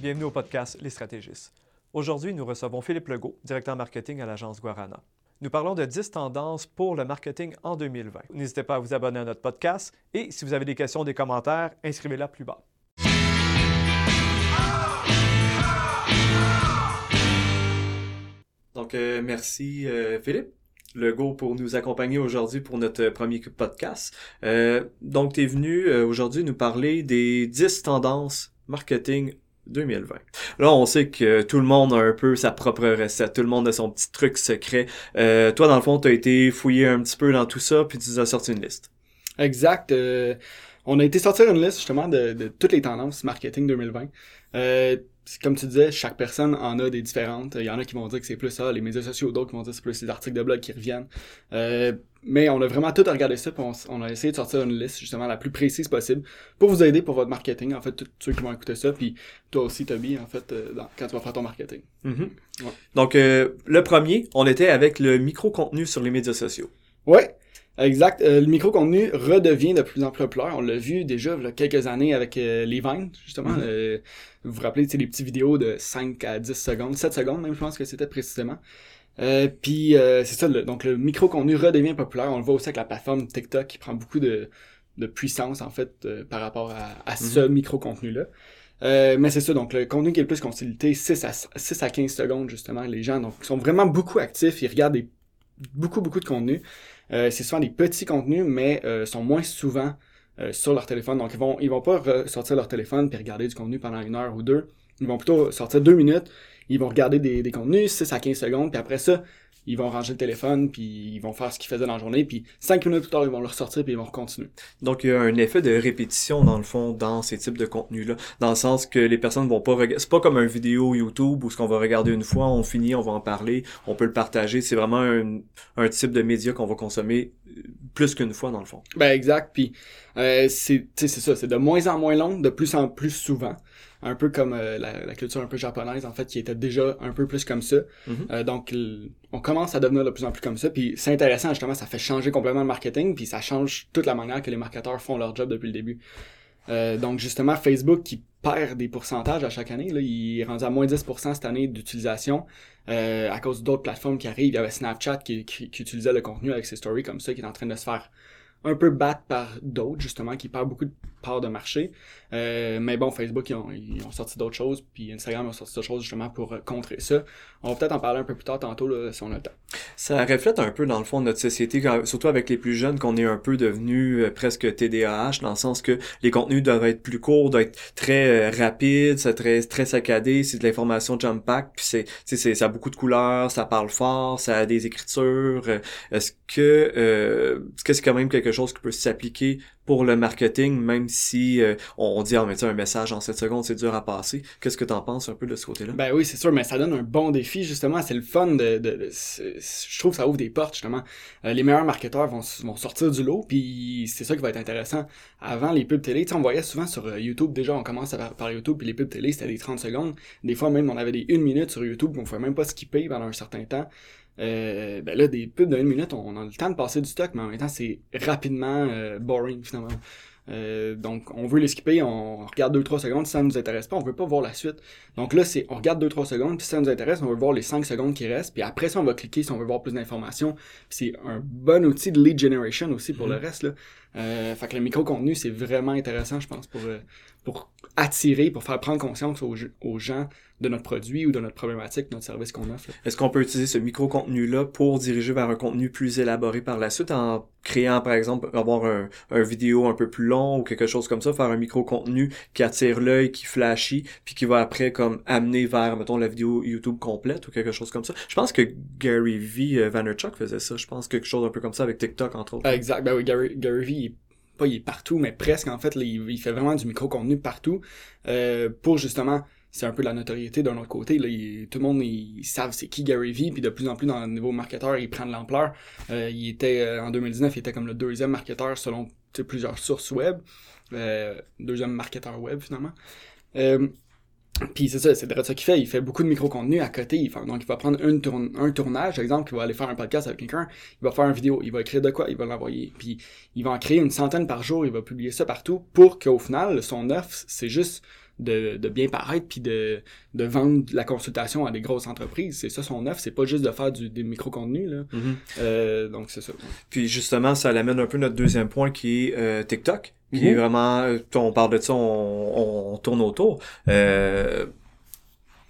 Bienvenue au podcast Les Stratégistes. Aujourd'hui, nous recevons Philippe Legault, directeur marketing à l'agence Guarana. Nous parlons de 10 tendances pour le marketing en 2020. N'hésitez pas à vous abonner à notre podcast et si vous avez des questions des commentaires, inscrivez-la plus bas. Donc, euh, merci euh, Philippe. Legault pour nous accompagner aujourd'hui pour notre premier podcast. Euh, donc, tu es venu aujourd'hui nous parler des 10 tendances marketing 2020. Là, on sait que tout le monde a un peu sa propre recette, tout le monde a son petit truc secret. Euh, toi, dans le fond, tu as été fouillé un petit peu dans tout ça, puis tu nous as sorti une liste. Exact. Euh, on a été sortir une liste justement de, de toutes les tendances marketing 2020. Euh, comme tu disais, chaque personne en a des différentes. Il y en a qui vont dire que c'est plus ça, les médias sociaux, d'autres qui vont dire que c'est plus les articles de blog qui reviennent. Euh, mais on a vraiment tout regardé ça, puis on, a essayé de sortir une liste justement la plus précise possible pour vous aider pour votre marketing, en fait, tous ceux qui vont écouter ça, puis toi aussi, Toby, en fait, euh, quand tu vas faire ton marketing. Mm-hmm. Donc, euh, le premier, on était avec le micro-contenu sur les médias sociaux. Ouais. Exact. Euh, le micro-contenu redevient de plus en plus populaire. On l'a vu déjà il y a quelques années avec euh, les Vines, justement. Mm-hmm. Euh, vous vous rappelez, c'est les petites vidéos de 5 à 10 secondes, 7 secondes même, je pense que c'était précisément. Puis c'est ça, donc le micro-contenu redevient populaire. On le voit aussi avec la plateforme TikTok qui prend beaucoup de, de puissance, en fait, par rapport à, à ce mm-hmm. micro-contenu-là. mais c'est ça, donc le contenu qui est le plus consulté, 6 à, 6 à 15 secondes, justement. Les gens donc, sont vraiment beaucoup actifs, ils regardent beaucoup, beaucoup de contenu. Euh, c'est souvent des petits contenus, mais euh, sont moins souvent euh, sur leur téléphone. Donc, ils vont, ils vont pas sortir leur téléphone puis regarder du contenu pendant une heure ou deux. Ils vont plutôt sortir deux minutes. Ils vont regarder des, des contenus, 6 à 15 secondes, puis après ça, ils vont ranger le téléphone, puis ils vont faire ce qu'ils faisaient dans la journée, puis cinq minutes plus tard, ils vont le ressortir, puis ils vont continuer. Donc, il y a un effet de répétition, dans le fond, dans ces types de contenus-là, dans le sens que les personnes vont pas regarder... C'est pas comme un vidéo YouTube où ce qu'on va regarder une fois, on finit, on va en parler, on peut le partager. C'est vraiment un, un type de média qu'on va consommer euh, plus qu'une fois, dans le fond. Ben, exact, puis euh, c'est ça, c'est de moins en moins long, de plus en plus souvent un peu comme euh, la, culture un peu japonaise en fait qui était déjà un peu plus comme ça. Mm-hmm. euh, donc on commence à devenir de plus en plus comme ça. Puis c'est intéressant justement ça fait changer complètement le marketing puis ça change toute la manière que les marketeurs font leur job depuis le début. Euh, donc justement Facebook qui perd des pourcentages à chaque année là, il est rendu à moins 10% cette année d'utilisation à cause d'autres plateformes qui arrivent. Il y avait Snapchat qui, qui, utilisait le contenu avec ses stories comme ça qui est en train de se faire un peu battre par d'autres justement qui perdent beaucoup de part de marché. Euh, mais bon, Facebook, ils ont, ils ont sorti d'autres choses, puis Instagram a sorti d'autres choses justement pour euh, contrer ça. On va peut-être en parler un peu plus tard tantôt là, si on a le temps. Ça reflète un peu dans le fond notre société, surtout avec les plus jeunes, qu'on est un peu devenu euh, presque TDAH, dans le sens que les contenus doivent être plus courts, doivent être très rapides, c'est très, très saccadé, c'est de l'information jump pack, puis c'est, ça a beaucoup de couleurs, ça parle fort, ça a des écritures. Est-ce que, est-ce que c'est quand même quelque chose qui peut s'appliquer pour le marketing, même si euh, on, dit, ah, mais un message en 7 secondes, c'est dur à passer. Qu'est-ce que tu en penses un peu de ce côté-là? Ben oui, c'est sûr, mais ça donne un bon défi, justement. C'est le fun de, de, je trouve que ça ouvre des portes, justement. Euh, les meilleurs marketeurs vont, vont sortir du lot, puis c'est ça qui va être intéressant. Avant les pubs télé, on voyait souvent sur euh, YouTube, déjà, on commence à par YouTube, puis les pubs télé, c'était des 30 secondes. Des fois, même, on avait des 1 minute sur YouTube, on pouvait même pas skipper pendant un certain temps. Euh, ben là, des pubs d'une minute, on a le temps de passer du stock, mais en même temps, c'est rapidement euh, boring, finalement. Euh, donc, on veut les skipper, on regarde 2-3 secondes, si ça nous intéresse pas, on veut pas voir la suite. Donc là, c'est on regarde 2-3 secondes, puis si ça nous intéresse, on veut voir les 5 secondes qui restent, puis après ça, on va cliquer si on veut voir plus d'informations. c'est un bon outil de lead generation aussi pour le mm-hmm. reste. Là. Euh, fait que le micro-contenu, c'est vraiment intéressant, je pense, pour, euh, pour attirer, pour faire prendre conscience aux, aux gens de notre produit ou de notre problématique, de notre service qu'on offre. Est-ce qu'on peut utiliser ce micro-contenu-là pour diriger vers un contenu plus élaboré par la suite en créant, par exemple, avoir un, un vidéo un peu plus long ou quelque chose comme ça, faire un micro-contenu qui attire l'œil, qui flashy, puis qui va après comme amener vers, mettons, la vidéo YouTube complète ou quelque chose comme ça? Je pense que Gary V. Euh, Vaynerchuk faisait ça. Je pense quelque chose un peu comme ça avec TikTok, entre autres. Exact. Ben oui, Gary, Gary V. Pas il est partout, mais presque en fait, il, fait vraiment du micro-contenu partout euh, pour justement c'est un peu la notoriété d'un autre côté. Là, tout le monde, ils, savent c'est qui Gary Vee, puis de plus en plus dans le niveau marketeur, il prend de l'ampleur. Euh, il était, euh, en 2019, il était comme le deuxième marketeur selon plusieurs sources web. Euh, deuxième marketeur web, finalement. Puis c'est ça, c'est de ça qu'il fait. Il fait beaucoup de micro-contenu à côté. Il donc, il va prendre un tournage, par exemple, il va aller faire un podcast avec quelqu'un. Il va faire une vidéo. Il va écrire de quoi, il va l'envoyer. Puis il va en créer une centaine par jour. Il va publier ça partout pour qu'au final, son offre, c'est juste de, de bien paraître puis de, de vendre la consultation à des grosses entreprises. C'est ça son offre, c'est pas juste de faire du, des micro-contenus. Là. Mhm. Euh, donc c'est ça. Puis justement, ça l'amène un peu notre deuxième point qui est euh, TikTok, qui est vraiment, euh, on parle de ça, on, on tourne autour. Euh,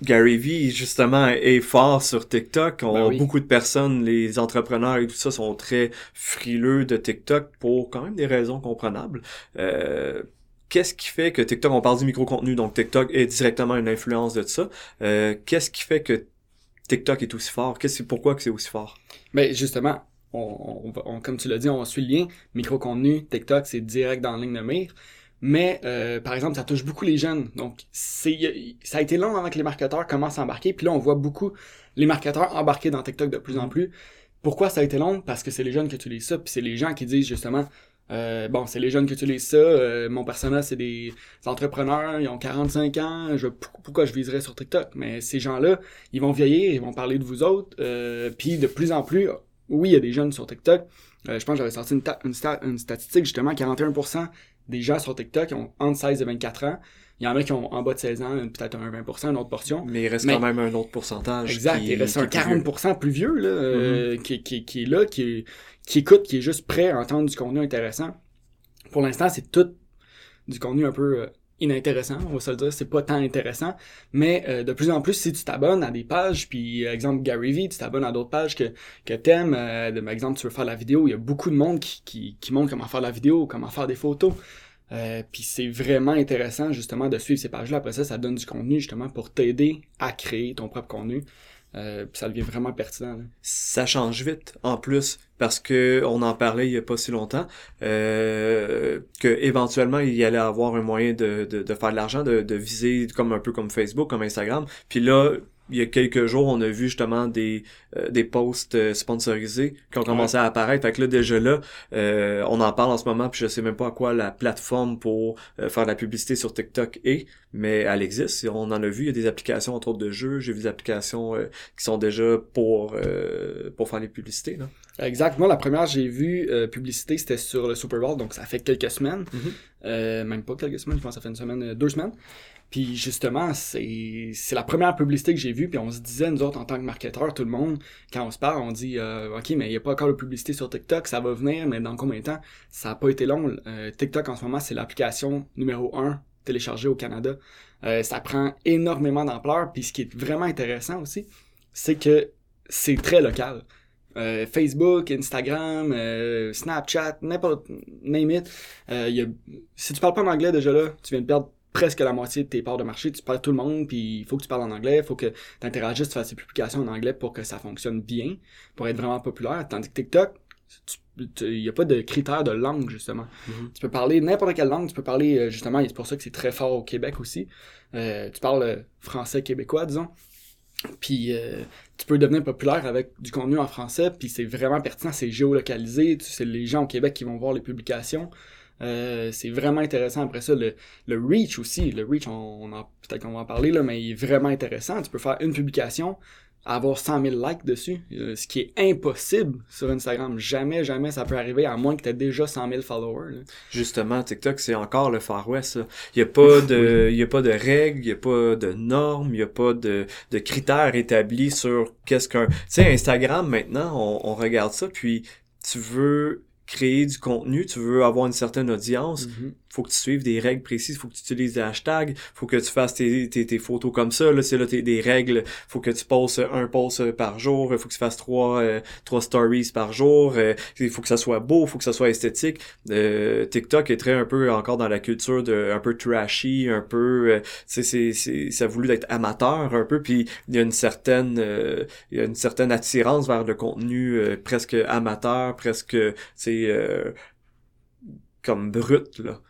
Gary Vee, justement, est fort sur TikTok. On, Ben oui. Beaucoup de personnes, les entrepreneurs et tout ça, sont très frileux de TikTok pour quand même des raisons comprenables. Euh, Qu'est-ce qui fait que TikTok, on parle du micro-contenu, donc TikTok est directement une influence de ça. Euh, Qu'est-ce qui fait que TikTok est aussi fort? Qu'est-ce, pourquoi que c'est aussi fort? Mais justement, on, on on- comme tu l'as dit, on suit le lien. Micro-contenu, TikTok, c'est direct dans la ligne de mire. Mais, euh, par exemple, ça touche beaucoup les jeunes. Donc, c'est, ça a été long avant que les marketeurs commencent à embarquer. Puis là, on voit beaucoup les marketeurs embarquer dans TikTok de plus en plus. Pourquoi ça a été long? Parce que c'est les jeunes qui utilisent ça. Puis c'est les gens qui disent justement, euh, bon, c'est les jeunes qui utilisent ça. euh, mon personnel, c'est des entrepreneurs, ils ont 45 ans. Je, pour- pourquoi je viserais sur TikTok? Mais ces gens-là, ils vont vieillir, ils vont parler de vous autres. euh, puis de plus en plus, oui, il y a des jeunes sur TikTok. Euh, je pense que j'avais sorti une, une, sta- une statistique, justement, 41% des gens sur TikTok ont entre 16 et 24 ans. Il y en a qui ont en bas de 16 ans, peut-être un 20%, une autre portion. Mais il reste Mais- quand même un autre pourcentage. Exact, qui- il reste un plus vieux. 40% plus vieux, là, euh, qui, qui, qui est là, qui, qui écoute, qui est juste prêt à entendre du contenu intéressant. Pour l'instant, c'est tout du contenu un peu euh, inintéressant, on va se le dire, c'est pas tant intéressant, mais euh, de plus en plus, si tu t'abonnes à des pages, puis euh, exemple Gary Vee, tu t'abonnes à d'autres pages que, que t'aimes, euh, exemple, tu veux faire la vidéo, il y a beaucoup de monde qui, qui, qui montre comment faire la vidéo, comment faire des photos, euh, puis c'est vraiment intéressant justement de suivre ces pages-là. Après ça, ça donne du contenu justement pour t'aider à créer ton propre contenu. Puis ça devient vraiment pertinent. Ça change vite, en plus, parce que on en parlait il y a pas si longtemps, euh, que éventuellement il y allait avoir un moyen de, de, de faire de l'argent, de, de viser comme un peu comme Facebook, comme Instagram. Puis là, il y a quelques jours, on a vu justement des euh, des posts euh, sponsorisés qui ont commencé à apparaître. Fait que là déjà là, euh, on en parle en ce moment, puis je sais même pas à quoi la plateforme pour euh, faire de la publicité sur TikTok est, mais elle existe. On en a vu, il y a des applications entre autres de jeux, j'ai vu des applications euh, qui sont déjà pour euh, pour faire les publicités là. Exact. Moi, la première j'ai euh, publicité, c'était sur le Super Bowl, donc ça fait quelques semaines. Mhm. Euh, même pas quelques semaines, je pense que ça fait une semaine, deux semaines. Puis justement, c'est la première publicité que j'ai vue, puis on se disait, nous autres, en tant que marketeurs, tout le monde, quand on se parle, on dit, euh, OK, mais il n'y a pas encore de publicité sur TikTok, ça va venir, mais dans combien de temps? Ça n'a pas été long. Euh, TikTok, en ce moment, c'est l'application numéro un téléchargée au Canada. Euh, ça prend énormément d'ampleur, puis ce qui est vraiment intéressant aussi, c'est que c'est très local. Euh, Facebook, Instagram, euh, Snapchat, n'importe, name it. Euh, y a, si tu parles pas en anglais déjà là, tu viens de perdre presque la moitié de tes parts de marché. Tu parles à tout le monde, puis il faut que tu parles en anglais, il faut que tu interagisses, tu fasses tes publications en anglais pour que ça fonctionne bien, pour être vraiment populaire. Tandis que TikTok, il n'y a pas de critères de langue, justement. Mhm. Tu peux parler n'importe quelle langue, tu peux parler, euh, justement, et c'est pour ça que c'est très fort au Québec aussi. Euh, tu parles euh, français québécois, disons. Puis euh, tu peux devenir populaire avec du contenu en français, puis c'est vraiment pertinent, c'est géolocalisé, tu- c'est les gens au Québec qui vont voir les publications. Euh, c'est vraiment intéressant. Après ça, le, le reach aussi, le reach, on, peut-être qu'on va en parler là, mais il est vraiment intéressant. Tu peux faire une publication, avoir 100 000 likes dessus, euh, ce qui est impossible sur Instagram. Jamais, jamais ça peut arriver, à moins que tu aies déjà 100 000 followers. là. Justement, TikTok, c'est encore le Far West. ça. Il y a pas de, il y a pas de règles, il y a pas de normes, il y a pas de, de critères établis sur qu'est-ce qu'un. Tu sais, Instagram maintenant, on, on regarde ça, puis tu veux créer du contenu, tu veux avoir une certaine audience, Mhm. Faut que tu suives des règles précises, faut que tu utilises des hashtags, faut que tu fasses tes, tes, tes photos comme ça, là, c'est là tes, des règles, faut que tu postes un post par jour, faut que tu fasses trois, euh, trois stories par jour, euh, faut que ça soit beau, faut que ça soit esthétique. Euh, TikTok est très un peu encore dans la culture de un peu trashy, un peu, c'est, c'est, ça a voulu être amateur un peu, puis il y a une certaine, il y a une certaine attirance vers le contenu presque amateur, presque, euh, comme brut là.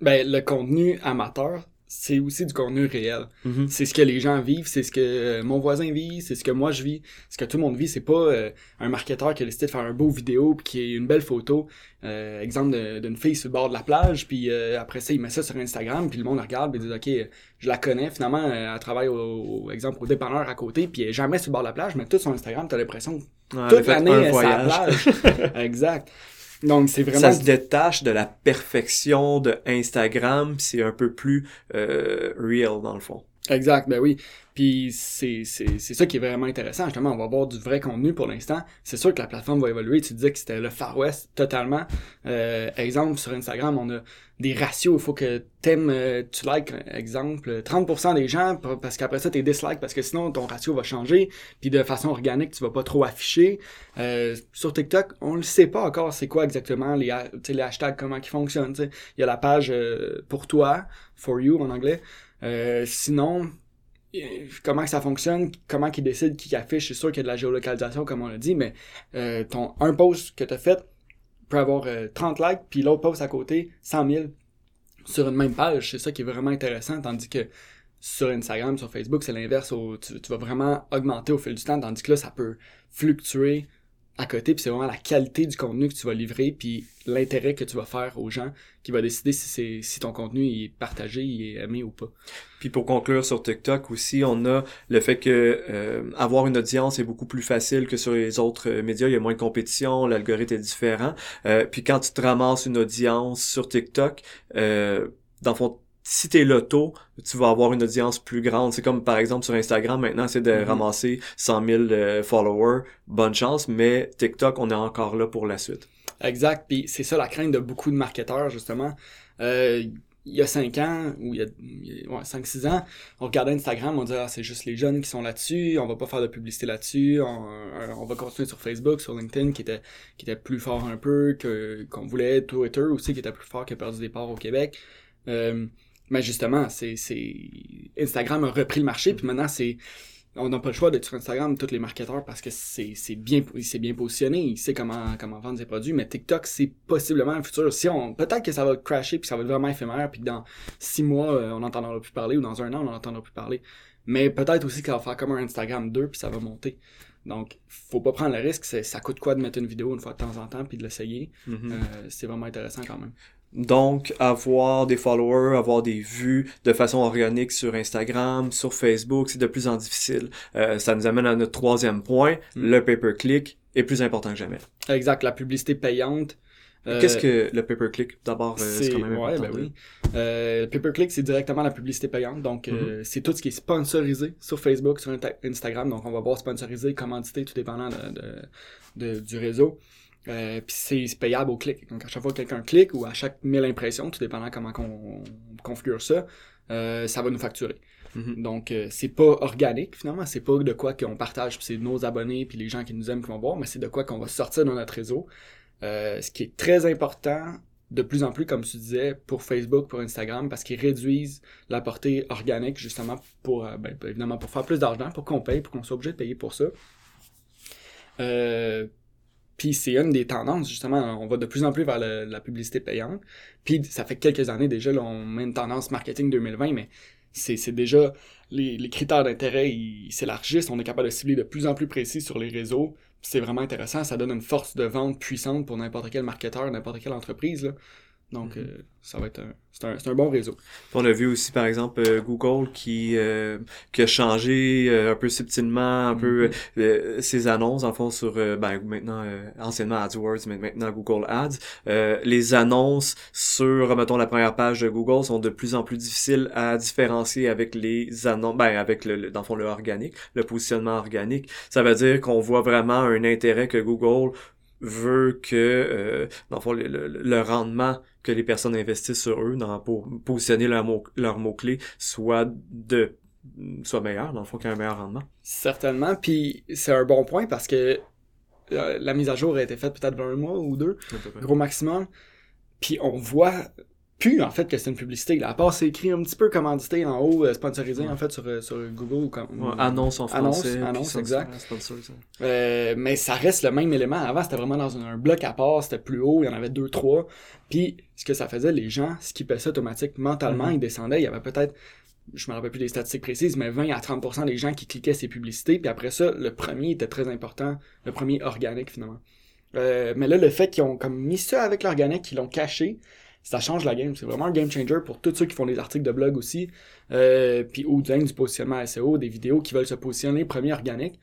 Ben, le contenu amateur, c'est aussi du contenu réel. C'est ce que les gens vivent, c'est ce que euh, mon voisin vit, c'est ce que moi je vis, ce que tout le monde vit. C'est pas euh, un marketeur qui a décidé de faire un beau vidéo puis qui a une belle photo, euh, exemple d'une fille sur le bord de la plage, puis euh, après ça il met ça sur Instagram, puis le monde la regarde il dit ok, je la connais. Finalement, elle travaille au, au- exemple au dépanneur à côté, puis elle est jamais sur le bord de la plage, mais tout son Instagram, t'as l'impression que Ouais, toute l'année un elle est sur la plage. exact. Donc, c'est vraiment... Ça se détache de la perfection de Instagram, c'est un peu plus euh, real, dans le fond. Exact, ben oui. Puis c'est, ça qui est vraiment intéressant. Justement, on va avoir du vrai contenu pour l'instant. C'est sûr que la plateforme va évoluer. Tu disais que c'était le Far West totalement. Euh, exemple, sur Instagram, on a des ratios. Il faut que t'aimes, euh, tu likes, exemple, 30% des gens, parce qu'après ça, t'es dislike, parce que sinon, ton ratio va changer. Puis de façon organique, tu vas pas trop afficher. Euh, sur TikTok, on le sait pas encore c'est quoi exactement les, les hashtags, comment ils fonctionnent. Il y a la page euh, pour toi, for you en anglais. Euh, sinon, euh, comment ça fonctionne, comment qu'ils décident qui affiche, c'est sûr qu'il y a de la géolocalisation comme on l'a dit, mais euh, ton un post que tu as fait peut avoir 30 likes, puis l'autre post à côté 100 000 sur une même page. C'est ça qui est vraiment intéressant, tandis que sur Instagram, sur Facebook, c'est l'inverse. Tu, vas vraiment augmenter au fil du temps, tandis que là, ça peut fluctuer à côté, puis c'est vraiment la qualité du contenu que tu vas livrer, puis l'intérêt que tu vas faire aux gens qui va décider si c'est si ton contenu est partagé, il est aimé ou pas. Puis pour conclure sur TikTok aussi, on a le fait que euh, avoir une audience est beaucoup plus facile que sur les autres euh, médias, il y a moins de compétition, l'algorithme est différent. Euh, puis quand tu te ramasses une audience sur TikTok, euh, dans le fond, si t'es loto, tu vas avoir une audience plus grande. C'est comme par exemple sur Instagram maintenant, c'est de mm-hmm. ramasser 100 000 euh, followers. Bonne chance, mais TikTok, on est encore là pour la suite. Exact. Puis c'est ça la crainte de beaucoup de marketeurs justement. Euh, il y a 5 ans, ou il y a, ouais, 5-6 ans, on regardait Instagram, on disait ah, c'est juste les jeunes qui sont là-dessus, on va pas faire de publicité là-dessus, on, euh, on, va continuer sur Facebook, sur LinkedIn qui était qui était plus fort un peu que qu'on voulait, Twitter aussi qui était plus fort que perdu des parts au Québec. Euh, mais justement, c'est, c'est, Instagram a repris le marché, puis maintenant, c'est, on n'a pas le choix d'être sur Instagram, tous les marketeurs, parce que c'est, c'est bien, c'est bien positionné, il sait comment, comment vendre ses produits, mais TikTok, c'est possiblement le futur. Si on, peut-être que ça va crasher, puis ça va être vraiment éphémère, puis dans six mois, euh, on n'entendra plus parler, ou dans un an, on n'entendra plus parler. Mais peut-être aussi qu'il va faire comme un Instagram 2, puis ça va monter. Donc, faut pas prendre le risque. Ça coûte quoi de mettre une vidéo une fois de temps en temps puis de l'essayer. Mm-hmm. Euh, c'est vraiment intéressant quand même. Donc, avoir des followers, avoir des vues de façon organique sur Instagram, sur Facebook, c'est de plus en difficile. Euh, ça nous amène à notre troisième point, mm. le pay-per-click est plus important que jamais. Exact, la publicité payante. Euh, Qu'est-ce que le pay-per-click D'abord, euh, c'est quand même ouais, Ben oui. le pay-per-click, c'est directement la publicité payante. Donc, mm-hmm. c'est tout ce qui est sponsorisé sur Facebook, sur Instagram. Donc, on va voir sponsorisé, commandité, tout dépendant de, de, du réseau. Euh, puis c'est payable au clic. Donc à chaque fois que quelqu'un clique ou à chaque 1000 impressions, tout dépendant comment on, configure ça, euh, ça va nous facturer. Mm-hmm. Donc euh, c'est pas organique finalement, c'est pas de quoi qu'on partage, c'est nos abonnés puis les gens qui nous aiment qui vont voir, mais c'est de quoi qu'on va sortir dans notre réseau. ce qui est très important de plus en plus, comme tu disais, pour Facebook, pour Instagram, parce qu'ils réduisent la portée organique justement pour, ben, évidemment, pour faire plus d'argent, pour qu'on paye, pour qu'on soit obligé de payer pour ça. Euh, puis c'est une des tendances, justement, on va de plus en plus vers la publicité payante. Puis ça fait quelques années déjà, là, on met une tendance marketing 2020, mais c'est déjà, les, critères d'intérêt, ils s'élargissent, on est capable de cibler de plus en plus précis sur les réseaux. C'est vraiment intéressant, ça donne une force de vente puissante pour n'importe quel marketeur, n'importe quelle entreprise. Là. Donc, mhm. euh, ça va être un, c'est un, c'est un bon réseau. On a vu aussi, par exemple, euh, Google qui, euh, qui a changé un peu subtilement, un peu mhm. ses annonces, en fond, sur, ben, maintenant, anciennement AdWords, mais maintenant Google Ads. les annonces sur, mettons, la première page de Google sont de plus en plus difficiles à différencier avec les annonces, ben, avec le, dans le fond, le organique, le positionnement organique. Ça veut dire qu'on voit vraiment un intérêt que Google veut que, euh, dans le, le, le, rendement que les personnes investissent sur eux dans, pour positionner leurs mots, leur mots-clés soit de soit meilleur, dans le fond, qu'il y ait un meilleur rendement. Certainement, puis c'est un bon point parce que euh, la mise à jour a été faite peut-être un mois ou deux, gros maximum. Puis on voit plus en fait que c'est une publicité. Là. À part c'est écrit un petit peu commandité en haut, euh, sponsorisé en fait sur, euh, sur Google ou comme annonce en français. Annonce, annonce exact. Euh, mais ça reste le même élément. Avant c'était vraiment dans un, bloc à part, c'était plus haut, il y en avait deux trois. Puis ce que ça faisait, les gens skippaient ça automatique mentalement, mm-hmm. ils descendaient. Il y avait peut-être je me rappelle plus des statistiques précises, mais 20 à 30% des gens qui cliquaient ces publicités. Puis après ça, le premier était très important, le premier organique finalement. Euh, mais là, le fait qu'ils ont comme mis ça avec l'organique, qu'ils l'ont caché, ça change la game. C'est vraiment un game changer pour tous ceux qui font des articles de blog aussi, euh, puis ou du positionnement SEO, des vidéos qui veulent se positionner premier organique.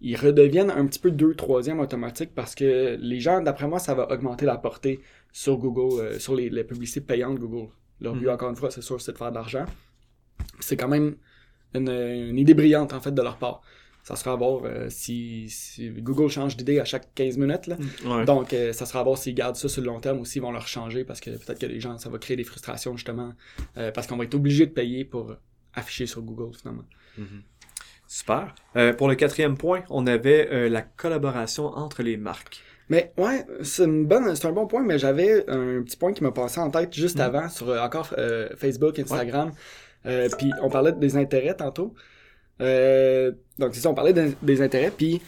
ils redeviennent un petit peu deux, troisième automatique parce que les gens, d'après moi, ça va augmenter la portée sur Google, euh, sur les, les, publicités payantes Google. Leur but, mhm. encore une fois, c'est sûr, c'est de faire de l'argent. C'est quand même une, une, idée brillante, en fait, de leur part. Ça sera à voir euh, si, si, Google change d'idée à chaque 15 minutes. Là. Mm, Donc, euh, ça sera à voir s'ils gardent ça sur le long terme ou s'ils vont leur changer parce que peut-être que les gens, ça va créer des frustrations, justement, parce qu'on va être obligé de payer pour afficher sur Google, finalement. Mhm. Super. Euh, pour le quatrième point, on avait euh, la collaboration entre les marques. Mais ouais, c'est un bon point, mais j'avais un petit point qui m'a passé en tête juste mhm. avant sur euh, encore Facebook, Instagram. puis on parlait des intérêts tantôt. Donc c'est ça, on parlait des intérêts, puis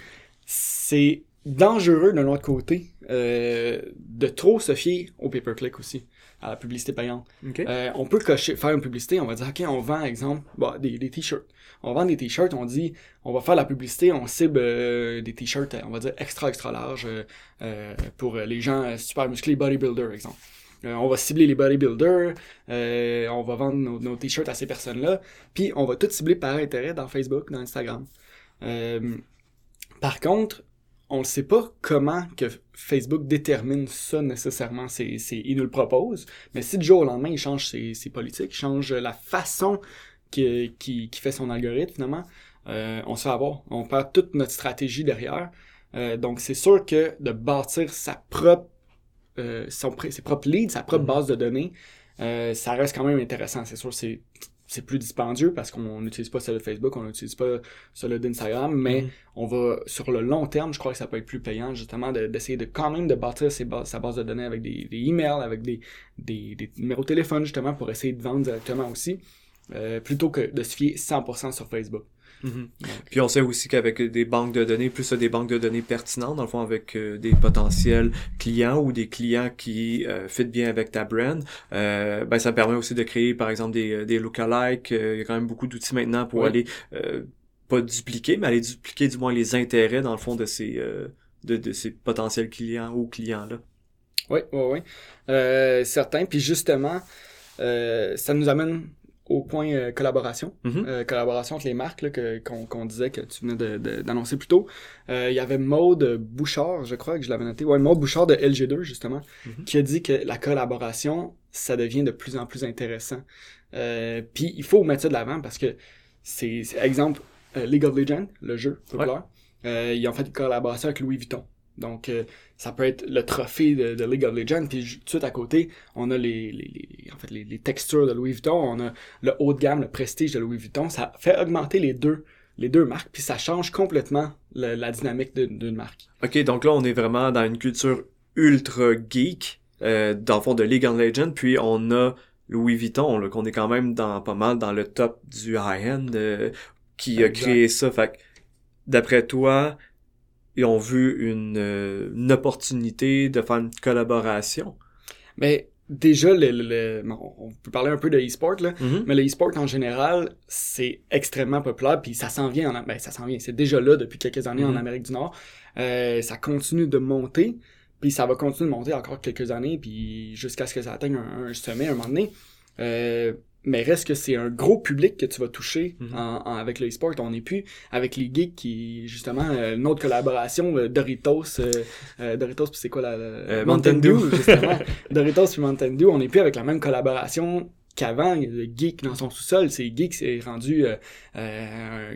c'est dangereux d'un autre côté de trop se fier au pay-per-click aussi à la publicité payante. Euh, on peut cocher, faire une publicité, on va dire, OK, on vend, exemple, bah, des, des t-shirts. On vend des t-shirts, on dit, on va faire la publicité, on cible euh, des t-shirts, on va dire, extra, extra large euh, pour les gens super musclés, bodybuilder, exemple. On va cibler les bodybuilders, on va vendre nos, t-shirts à ces personnes-là, puis on va tout cibler par intérêt dans Facebook, dans Instagram. par contre, on ne sait pas comment que Facebook détermine ça nécessairement. C'est, il nous le propose, mais si du jour au lendemain, il change ses, politiques, il change la façon qui, qui, fait son algorithme, finalement, euh, on se fait avoir. On perd toute notre stratégie derrière. Euh, donc, c'est sûr que de bâtir sa propre, euh, son, ses propres leads, sa propre mm-hmm. base de données, euh, ça reste quand même intéressant. C'est sûr, c'est c'est plus dispendieux parce qu'on n'utilise pas celle de Facebook, on n'utilise pas celle d'Instagram, mais mm-hmm. on va, sur le long terme, je crois que ça peut être plus payant, justement, d'essayer de, quand même de bâtir sa base de données avec des, des emails, avec des, des, des, numéros de téléphone, justement, pour essayer de vendre directement aussi, euh, plutôt que de se fier 100% sur Facebook. Mhm. Puis on sait aussi qu'avec des banques de données, plus des banques de données pertinentes, dans le fond avec euh, des potentiels clients ou des clients qui euh, fit bien avec ta brand, euh, ben ça permet aussi de créer par exemple des, euh, des lookalikes. Il y a quand même beaucoup d'outils maintenant pour aller pas dupliquer, mais aller dupliquer du moins les intérêts dans le fond de ces de, de ces potentiels clients ou clients là. Oui, oui, oui. Euh, certain. Puis justement, ça nous amène au point euh, collaboration, mm-hmm. euh, collaboration entre les marques qu'on, disait que tu venais d'annoncer plus tôt. Euh, il y avait Maude Bouchard, je crois que je l'avais noté, ouais, Maude Bouchard de LG2 justement, mm-hmm. qui a dit que la collaboration, ça devient de plus en plus intéressant. Puis il faut mettre ça de l'avant parce que c'est, exemple League of Legends, le jeu populaire, ils ont fait une collaboration avec Louis Vuitton. Donc, euh, ça peut être le trophée de, League of Legends, puis tout de suite à côté, on a les, les, en fait, les, textures de Louis Vuitton, on a le haut de gamme, le prestige de Louis Vuitton. Ça fait augmenter les deux, les deux marques, puis ça change complètement la dynamique d'une marque. Ok, donc là, on est vraiment dans une culture ultra geek, euh, dans le fond de League of Legends, puis on a Louis Vuitton, qu'on est quand même dans pas mal dans le top du high-end, euh, qui a créé ça. Fait d'après toi, ils ont vu une, euh, une opportunité de faire une collaboration. Mais déjà, le, le, on peut parler un peu de e-sport, là, mm-hmm. mais le e-sport en général, c'est extrêmement populaire, puis ça s'en vient, en, ben, ça s'en vient, c'est déjà là depuis quelques années en mm-hmm. Amérique du Nord. Euh, ça continue de monter, puis ça va continuer de monter encore quelques années, puis jusqu'à ce que ça atteigne un, un sommet un moment donné. Euh, mais reste que c'est un gros public que tu vas toucher mhm. en, avec le e-sport. On n'est plus avec les geeks qui, justement, euh, une autre collaboration, euh, Doritos, euh, euh, Doritos, puis c'est quoi la... Mountain, Dew, justement. Doritos puis Mountain Dew, on n'est plus avec la même collaboration qu'avant, le geek dans son sous-sol, c'est geek, c'est rendu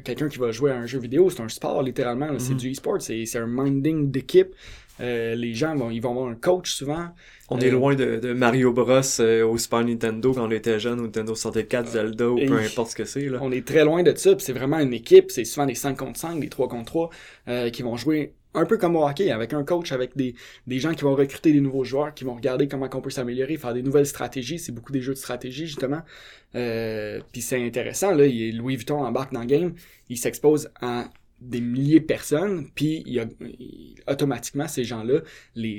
quelqu'un qui va jouer à un jeu vidéo, c'est un sport littéralement, c'est mhm. du e-sport, c'est un minding d'équipe. Les gens vont, ils vont avoir un coach souvent. On est euh, loin de, de, Mario Bros euh, au Super Nintendo quand on était jeune, ou Nintendo 64, Zelda, ou peu importe ce que c'est. On est très loin de ça, c'est vraiment une équipe, c'est souvent des 5 contre 5, des 3 contre 3, euh, qui vont jouer un peu comme au hockey, avec un coach, avec des, des gens qui vont recruter des nouveaux joueurs, qui vont regarder comment on peut s'améliorer, faire des nouvelles stratégies. C'est beaucoup des jeux de stratégie, justement. Euh, Puis c'est intéressant, là, il, Louis Vuitton embarque dans le game, il s'expose à des milliers de personnes, puis il y a, automatiquement, ces gens-là,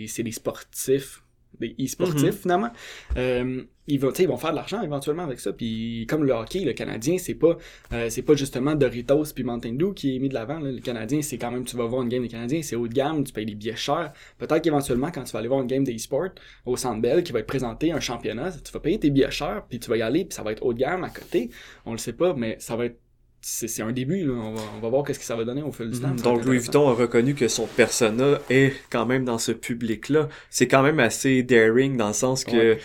c'est des sportifs des e-sportifs mhm. finalement. Euh, ils vont, ils vont faire de l'argent éventuellement avec ça. Puis comme le hockey, le Canadien, c'est pas euh, c'est pas justement Doritos puis Mountain Dew qui est mis de l'avant. Le Canadien, c'est quand même, tu vas voir une game des Canadiens, c'est haut de gamme, tu payes des billets chers. Peut-être qu'éventuellement, quand tu vas aller voir une game des e-sport au Centre Bell qui va être présenté un championnat, tu vas payer tes billets chers, puis tu vas y aller, puis ça va être haut de gamme à côté. On le sait pas, mais ça va être c'est un début. Là. On, va, on va voir qu'est-ce que ça va donner au fil du temps. Mhm. Va Donc Louis. Vuitton a reconnu que son persona est quand même dans ce public-là. C'est quand même assez daring dans le sens que Ouais.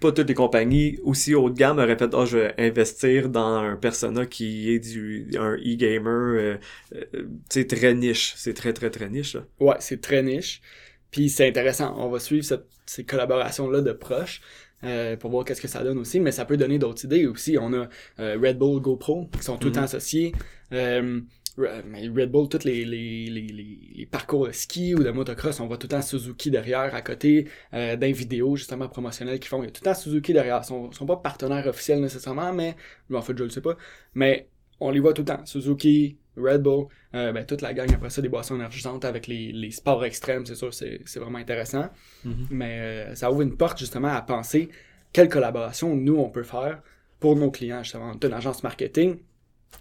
pas toutes les compagnies aussi haut de gamme auraient fait oh je vais investir dans un persona qui est du un e-gamer euh, euh, sais très niche, c'est très très très niche là. Ouais, c'est très niche. Puis c'est intéressant. On va suivre cette- ces collaborations-là de proche euh, pour voir qu'est-ce que ça donne aussi. Mais ça peut donner d'autres idées aussi. On a euh, Red Bull, GoPro qui sont tout le Mhm. temps associés. Euh, Red Bull, tous les, les, les, parcours de ski ou de motocross, on voit tout le temps Suzuki derrière, à côté, euh, d'un vidéo justement promotionnel qu'ils font. Il y a tout le temps Suzuki derrière. Ils sont, sont pas partenaires officiels nécessairement, mais en fait je le sais pas. Mais on les voit tout le temps. Suzuki, Red Bull, euh, ben, toute la gang après ça, des boissons énergisantes avec les, les sports extrêmes, c'est sûr, c'est c'est vraiment intéressant. Mhm. Mais euh, ça ouvre une porte justement à penser quelle collaboration nous on peut faire pour nos clients. Justement, une agence marketing.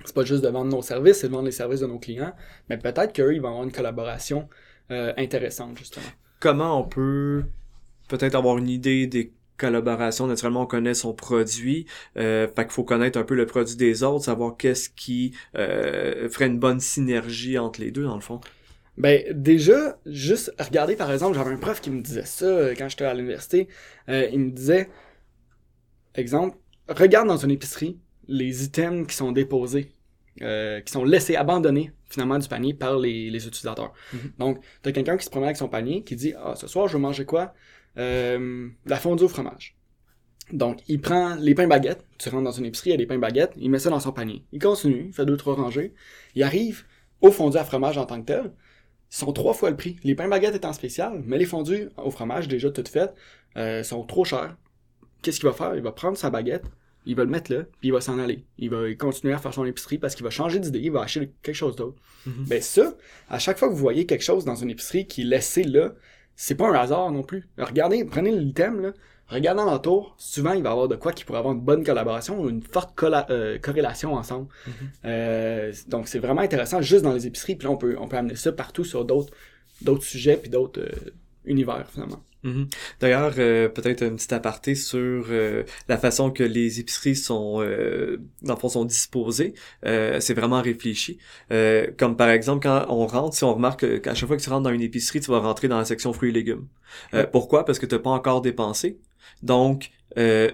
C'est pas juste de vendre nos services, c'est de vendre les services de nos clients. Mais peut-être qu'eux, ils vont avoir une collaboration euh, intéressante, justement. Comment on peut peut-être avoir une idée des collaborations naturellement on connaît son produit euh, fait qu'il faut connaître un peu le produit des autres savoir qu'est-ce qui euh, ferait une bonne synergie entre les deux dans le fond Ben, déjà, juste regarder, par exemple, j'avais un prof qui me disait ça euh, quand j'étais à l'université. Euh, il me disait, exemple, regarde dans une épicerie les items qui sont déposés, euh, qui sont laissés abandonnés, finalement, du panier par les, les utilisateurs. Mhm. Donc, t'as quelqu'un qui se promène avec son panier, qui dit, ah, ce soir, je vais manger quoi? Euh, la fondue au fromage. Donc, il prend les pains baguettes, tu rentres dans une épicerie, il y a des pains baguettes, il met ça dans son panier. Il continue, il fait deux, trois rangées. Il arrive au fondu à fromage en tant que tel. Ils sont trois fois le prix. Les pains baguettes étant spécial, mais les fondus au fromage déjà toutes faites euh, sont trop chers. Qu'est-ce qu'il va faire? Il va prendre sa baguette, il va le mettre là, puis il va s'en aller. Il va continuer à faire son épicerie parce qu'il va changer d'idée, il va acheter quelque chose d'autre. Mhm. Ben ça, à chaque fois que vous voyez quelque chose dans une épicerie qui est laissé là, c'est pas un hasard non plus. Regardez, prenez l'item là, regardez l'entour, souvent il va y avoir de quoi qui pourrait avoir une bonne collaboration ou une forte euh, corrélation ensemble. Mhm. Euh, donc c'est vraiment intéressant juste dans les épiceries, puis là on peut, on peut amener ça partout sur d'autres d'autres sujets puis d'autres euh, univers finalement. Mhm. D'ailleurs, euh, peut-être un petit aparté sur euh, la façon que les épiceries sont, euh, dans le fond, sont disposées. Euh, c'est vraiment réfléchi. Euh, comme par exemple, quand on rentre, si on remarque que- qu'à chaque fois que tu rentres dans une épicerie, tu vas rentrer dans la section fruits et légumes. Euh, Ouais. Pourquoi? Parce que tu n'as pas encore dépensé. Donc, euh,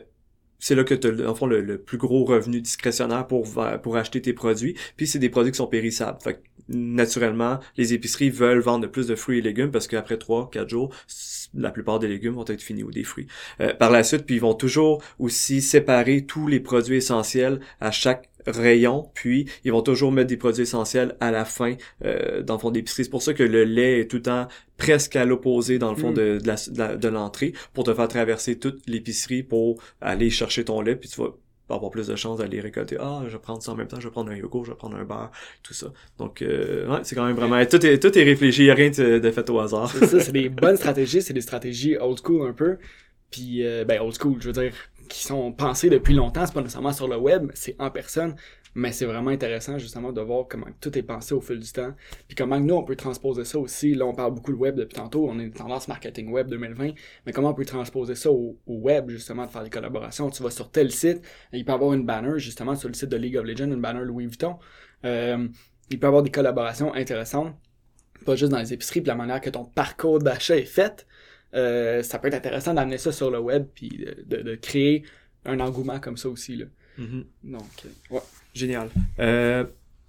c'est là que tu as, en fond, le, le plus gros revenu discrétionnaire pour, pour acheter tes produits. Puis, c'est des produits qui sont périssables. Fait que, naturellement, les épiceries veulent vendre plus de fruits et légumes parce qu'après 3, 4 jours, la plupart des légumes vont être finis ou des fruits. Euh, par la suite, puis ils vont toujours aussi séparer tous les produits essentiels à chaque rayon, puis ils vont toujours mettre des produits essentiels à la fin euh, dans le fond d'épicerie. C'est pour ça que le lait est tout le temps presque à l'opposé dans le fond Mm. de, de la- de la- de l'entrée pour te faire traverser toute l'épicerie pour aller chercher ton lait, puis tu vas avoir plus de chances d'aller récolter. Ah, je vais prendre ça en même temps, je vais prendre un yogourt, je vais prendre un beurre, tout ça. Donc, euh, ouais, c'est quand même vraiment... Tout est, tout est réfléchi, il n'y a rien de, de fait au hasard. C'est ça, c'est des bonnes stratégies, c'est des stratégies old school un peu. Puis, euh, ben, old school, je veux dire, qui sont pensées depuis longtemps, c'est pas nécessairement sur le web, c'est en personne. Mais c'est vraiment intéressant, justement, de voir comment tout est pensé au fil du temps. Puis comment nous, on peut transposer ça aussi. Là, on parle beaucoup de web depuis tantôt, on est tendance marketing web 2020. Mais comment on peut transposer ça au, au web, justement, de faire des collaborations? Tu vas sur tel site, il peut y avoir une banner, justement, sur le site de League of Legends, une banner Louis Vuitton. Euh, il peut y avoir des collaborations intéressantes pas juste dans les épiceries, puis la manière que ton parcours d'achat est fait, euh, ça peut être intéressant d'amener ça sur le web, puis de, de- de créer un engouement comme ça aussi. Là. Mhm. Donc, euh, ouais. Génial. Euh,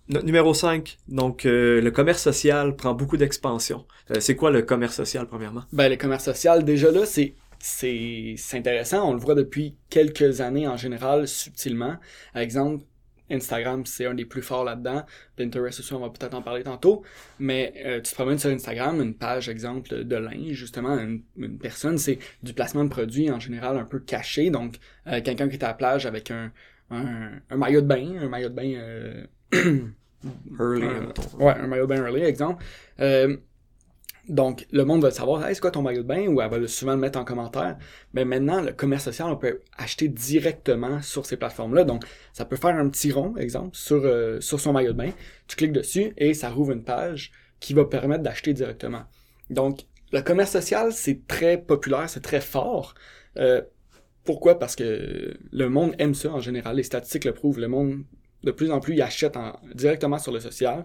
numéro 5, donc euh, le commerce social prend beaucoup d'expansion. Euh, c'est quoi le commerce social, premièrement? Ben, le commerce social, déjà là, c'est c'est intéressant. On le voit depuis quelques années en général, subtilement. Par exemple, Instagram, c'est un des plus forts là-dedans. Pinterest aussi, on va peut-être en parler tantôt. Mais euh, tu te promènes sur Instagram, une page, exemple, de linge, justement, une, personne, c'est du placement de produits en général un peu caché. Donc, quelqu'un qui est à la plage avec un, un, un maillot de bain, un maillot de bain... euh, Early, un-. Ouais, un maillot de bain early, exemple. Euh, donc, le monde va savoir, hey, c'est quoi ton maillot de bain, ou elle va le- souvent le mettre en commentaire. Mais maintenant, le commerce social, on peut acheter directement sur ces plateformes-là. Donc, ça peut faire un petit rond, exemple, sur, euh, sur son maillot de bain. Tu cliques dessus et ça rouvre une page qui va permettre d'acheter directement. Donc, le commerce social, c'est très populaire, c'est très fort. Euh, pourquoi? Parce que le monde aime ça en général. Les statistiques le prouvent. Le monde de plus en plus, ils achètent en, directement sur le social.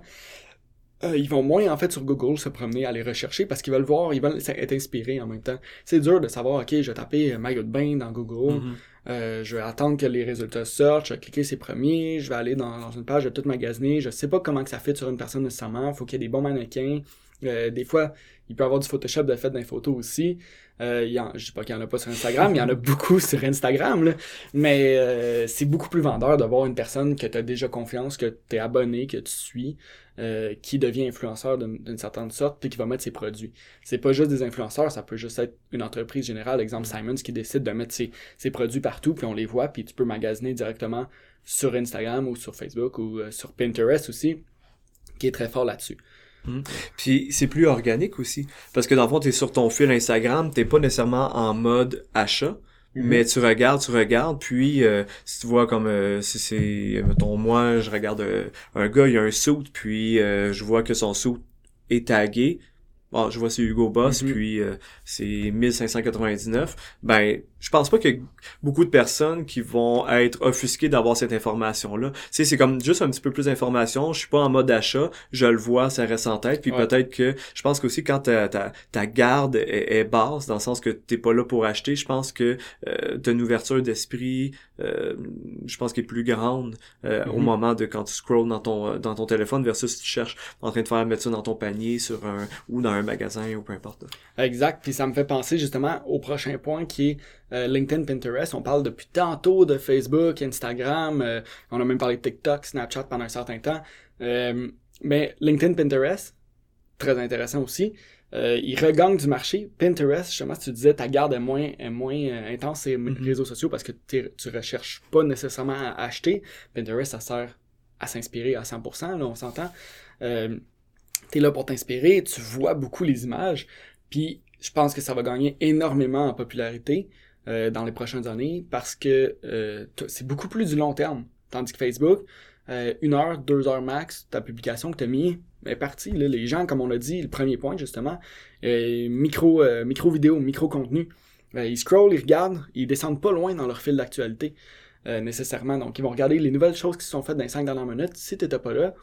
Euh, ils vont moins en fait sur Google se promener, aller rechercher parce qu'ils veulent voir, ils veulent être inspirés en même temps. C'est dur de savoir, ok, je vais taper maillot de bain dans Google, Mhm. euh, je vais attendre que les résultats sortent, je vais cliquer ces premiers, je vais aller dans, dans une page de tout magasiner, je sais pas comment que ça fait sur une personne nécessairement, faut qu'il y ait des bons mannequins. Euh, des fois, il peut y avoir du Photoshop de fait dans les photos aussi. Euh, y en, je dis pas qu'il y en a pas sur Instagram, il y en a beaucoup sur Instagram, là. mais euh, c'est beaucoup plus vendeur de voir une personne que tu as déjà confiance, que tu es abonné, que tu suis, euh, qui devient influenceur d'une d'une certaine sorte, puis qui va mettre ses produits. C'est pas juste des influenceurs, ça peut juste être une entreprise générale, exemple Simons qui décide de mettre ses, ses produits partout, puis on les voit, puis tu peux magasiner directement sur Instagram ou sur Facebook ou euh, sur Pinterest aussi, qui est très fort là-dessus. Puis c'est plus organique aussi. Parce que dans le fond, t'es sur ton fil Instagram, t'es pas nécessairement en mode achat. Mhm. Mais tu regardes, tu regardes, puis euh, si tu vois comme euh, si c'est mettons moi, je regarde euh, un gars, il a un suit, puis euh, je vois que son suit est tagué. Bon, je vois c'est Hugo Boss, Mhm. puis euh, c'est 1599. Ben, je pense pas qu'il y a beaucoup de personnes qui vont être offusquées d'avoir cette information-là. Tu sais, c'est comme juste un petit peu plus d'informations. Je suis pas en mode achat, je le vois, ça reste en tête. Puis Ouais. peut-être que, je pense qu'aussi quand ta, ta, ta garde est, est basse, dans le sens que t'es pas là pour acheter, je pense que euh, t'as une ouverture d'esprit, euh, je pense qu'elle est plus grande euh, au Mhm. moment de quand tu scrolls dans ton dans ton téléphone versus si tu cherches en train de faire mettre ça dans ton panier sur un ou dans un magasin ou peu importe. Exact, puis ça me fait penser justement au prochain point qui est euh, LinkedIn, Pinterest. On parle depuis tantôt de Facebook, Instagram, euh, on a même parlé de TikTok, Snapchat pendant un certain temps. Euh, mais LinkedIn, Pinterest, très intéressant aussi. Ils regagnent du marché. Pinterest, justement, si tu disais ta garde est moins, est moins intense ces Mhm. réseaux sociaux parce que tu recherches pas nécessairement à acheter. Pinterest, ça sert à s'inspirer à 100%, là, on s'entend. Euh, t'es là pour t'inspirer, tu vois beaucoup les images, puis je pense que ça va gagner énormément en popularité euh, dans les prochaines années parce que euh, c'est beaucoup plus du long terme. Tandis que Facebook, euh, une heure, deux heures max, ta publication que t'as mis est partie. Là. Les gens, comme on l'a dit, le premier point justement, micro, micro vidéo, micro contenu. Ils scrollent, ils regardent, ils descendent pas loin dans leur fil d'actualité nécessairement. Donc ils vont regarder les nouvelles choses qui se sont faites dans les cinq dernières minutes. Si t'étais pas là,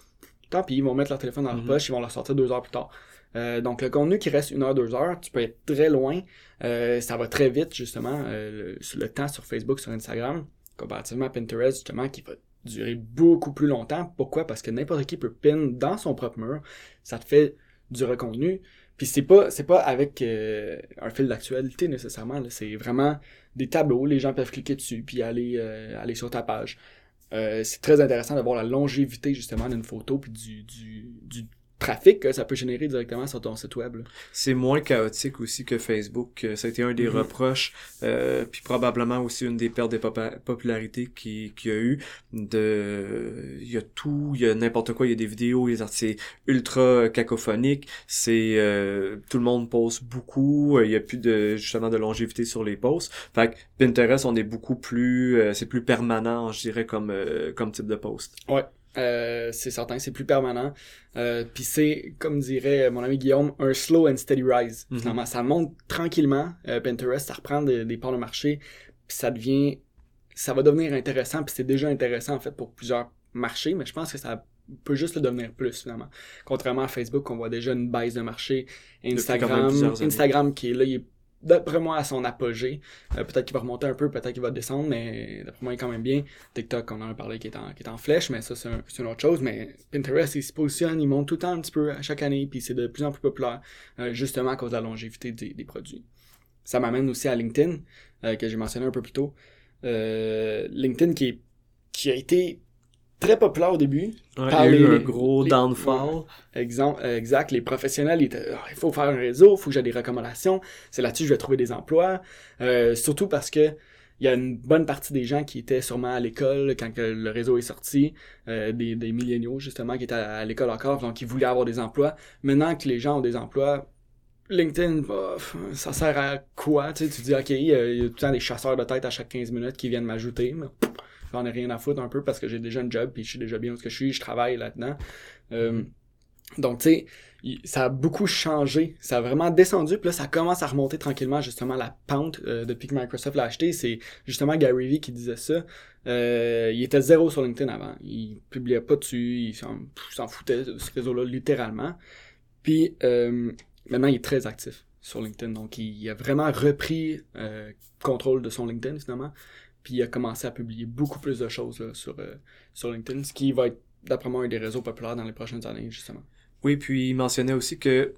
tant pis, ils vont mettre leur téléphone dans leur Mhm. poche, ils vont leur sortir deux heures plus tard. Euh, donc le contenu qui reste une heure, deux heures, tu peux être très loin. Euh, ça va très vite, justement, euh, le, temps sur Facebook, sur Instagram, comparativement à Pinterest, justement, qui va durer beaucoup plus longtemps. Pourquoi? Parce que n'importe qui peut pin dans son propre mur. Ça te fait du recontenu. Puis c'est pas c'est pas avec un fil d'actualité nécessairement. C'est vraiment des tableaux. Les gens peuvent cliquer dessus puis aller aller sur ta page. C'est très intéressant d'avoir la longévité justement d'une photo puis du, du trafic que ça peut générer directement sur ton site web. C'est moins chaotique aussi que Facebook. Euh, Ça a été un des Mhm. reproches, euh, puis probablement aussi une des pertes de popa- popularité qui- qu'il y a eu. De, il y a tout, il y a n'importe quoi, il y a des vidéos, c'est ultra cacophonique. C'est euh, tout le monde poste beaucoup. euh, Il y a plus de justement de longévité sur les posts. Fait que Pinterest, on est beaucoup plus, euh, c'est plus permanent, je dirais comme euh, comme type de post. Euh, c'est certain, c'est plus permanent. Euh, Puis c'est, comme dirait mon ami Guillaume, un slow and steady rise. Mhm. Finalement, ça monte tranquillement. Euh, Pinterest, ça reprend des, des parts de marché, puis ça devient, ça va devenir intéressant. Puis c'est déjà intéressant en fait pour plusieurs marchés, mais je pense que ça peut juste le devenir plus finalement. Contrairement à Facebook, on voit déjà une baisse de marché. Instagram. Instagram qui est là, il est d'après moi à son apogée. Euh, peut-être qu'il va remonter un peu, peut-être qu'il va descendre, mais d'après moi il est quand même bien. TikTok, on en a parlé qui est en, qui est en flèche, mais ça c'est un- c'est une autre chose. Mais Pinterest, il se positionne, il monte tout le temps un petit peu à chaque année, puis c'est de plus en plus populaire, euh, justement à cause de la longévité des, des produits. Ça m'amène aussi à LinkedIn, euh, que j'ai mentionné un peu plus tôt. LinkedIn qui, est, qui a été très populaire au début. Ouais, Par il y a eu les- un gros les- downfall. Exemple, euh, exact, les professionnels, étaient, Ah, il faut faire un réseau, il faut que j'ai des recommandations, c'est là-dessus que je vais trouver des emplois. Euh, surtout parce que il y a une bonne partie des gens qui étaient sûrement à l'école quand que le réseau est sorti, euh, des, des milléniaux justement qui étaient à, à l'école encore, donc ils voulaient avoir des emplois. Maintenant que les gens ont des emplois, LinkedIn, bof, ça sert à quoi? Tu sais, tu dis, OK, il y a il y a tout le temps des chasseurs de tête à chaque 15 minutes qui viennent m'ajouter, mais pff, j'en ai rien à foutre un peu parce que j'ai déjà un job puis je suis déjà bien où que je suis, je travaille là-dedans. Euh, Donc, tu sais, ça a beaucoup changé. Ça a vraiment descendu. Puis là, ça commence à remonter tranquillement, justement, la pente euh, depuis que Microsoft l'a acheté. C'est justement Gary Vee qui disait ça. Euh, il était zéro sur LinkedIn avant. Il publiait pas dessus. Il s'en foutait de ce réseau-là, littéralement. Puis maintenant, il est très actif sur LinkedIn. Donc, il, a vraiment repris contrôle de son LinkedIn, finalement. Puis il a commencé à publier beaucoup plus de choses sur, sur LinkedIn, ce qui va être, d'après moi, un des réseaux populaires dans les prochaines années, justement. Oui, puis il mentionnait aussi que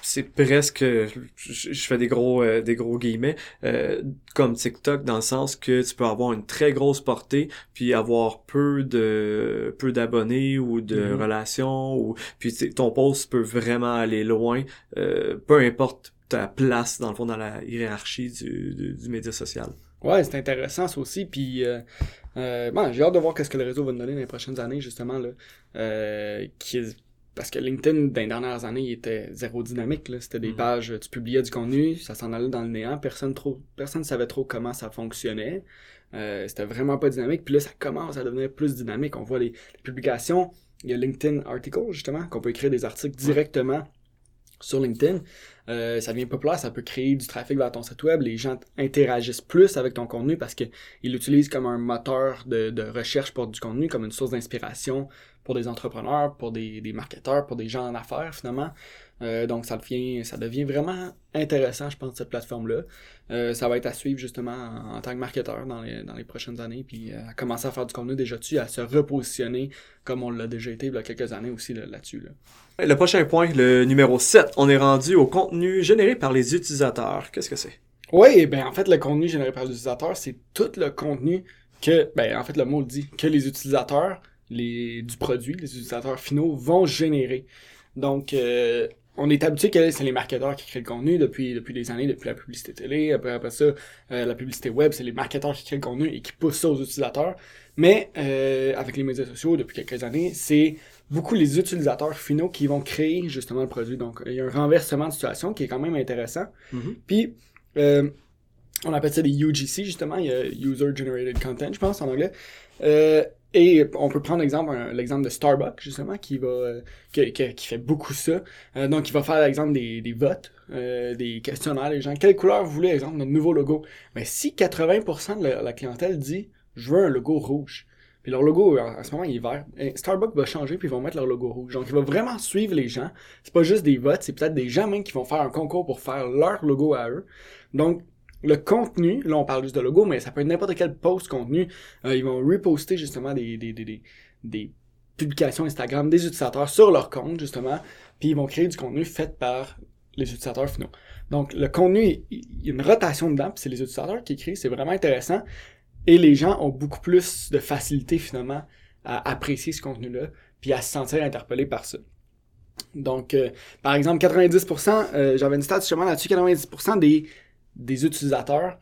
c'est presque, je, fais des gros, euh, des gros guillemets, euh, comme TikTok dans le sens que tu peux avoir une très grosse portée puis avoir peu de, peu d'abonnés ou de mm-hmm. relations ou puis ton post peut vraiment aller loin, euh, peu importe ta place dans le fond dans la hiérarchie du, du, média social. Ouais, c'est intéressant ça aussi. Puis bon, j'ai hâte de voir qu'est-ce que le réseau va nous donner dans les prochaines années justement là, qui est parce que LinkedIn, dans les dernières années, il était zéro dynamique. C'était des mhm. pages, tu publiais du contenu, ça s'en allait dans le néant, personne trop, personne savait trop comment ça fonctionnait. Euh, c'était vraiment pas dynamique. Puis là, ça commence à devenir plus dynamique. On voit les, publications. Il y a LinkedIn Article, justement, qu'on peut écrire des articles directement sur LinkedIn. Euh, ça devient populaire, ça peut créer du trafic vers ton site web. Les gens interagissent plus avec ton contenu parce qu'ils l'utilisent comme un moteur de, recherche pour du contenu, comme une source d'inspiration pour des entrepreneurs, pour des marketeurs, pour des gens en affaires finalement. Euh, donc ça devient, ça devient vraiment intéressant, je pense, cette plateforme-là. Euh, ça va être à suivre justement en, tant que marketeur dans les, dans les prochaines années, puis euh, à commencer à faire du contenu déjà dessus, à se repositionner comme on l'a déjà été il y a quelques années aussi là-dessus. Là Le prochain point, le numéro 7, on est rendu au contenu généré par les utilisateurs. Qu'est-ce que c'est? Oui, ben en fait, le contenu généré par les utilisateurs, c'est tout le contenu que, ben en fait, le mot le dit, que les utilisateurs les, du produit, les utilisateurs finaux vont générer. Donc, euh, on est habitué que c'est les marketeurs qui créent le contenu depuis, depuis des années, depuis la publicité télé. Après, après ça, euh, la publicité web, c'est les marketeurs qui créent le contenu et qui poussent ça aux utilisateurs. Mais euh, avec les médias sociaux, depuis quelques années, c'est beaucoup les utilisateurs finaux qui vont créer justement le produit. Donc, il y a un renversement de situation qui est quand même intéressant. Mm-hmm. Puis, on appelle ça des UGC, justement. Il y a User Generated Content, je pense, en anglais. Et on peut prendre l'exemple, l'exemple de Starbucks, justement, qui va euh, qui, qui, fait beaucoup ça. Euh, donc, il va faire l'exemple des, des votes, euh, des questionnaires, les gens. Quelle couleur vous voulez, exemple, notre nouveau logo? Mais si 80% de la, clientèle dit je veux un logo rouge, puis leur logo, en, ce moment, il est vert, Starbucks va changer, puis ils vont mettre leur logo rouge. Donc, il va vraiment suivre les gens. C'est pas juste des votes, c'est peut-être des gens même qui vont faire un concours pour faire leur logo à eux. Donc, le contenu, là on parle juste de logo, mais ça peut être n'importe quel post contenu. Euh, ils vont reposter justement des, des, des, des, publications Instagram des utilisateurs sur leur compte, justement, puis ils vont créer du contenu fait par les utilisateurs finaux. Donc le contenu, il y a une rotation dedans, puis c'est les utilisateurs qui écrivent, c'est vraiment intéressant. Et les gens ont beaucoup plus de facilité finalement à apprécier ce contenu-là, puis à se sentir interpellés par ça. Donc, euh, par exemple, 90%, euh, j'avais une stat justement là-dessus, 90% des des utilisateurs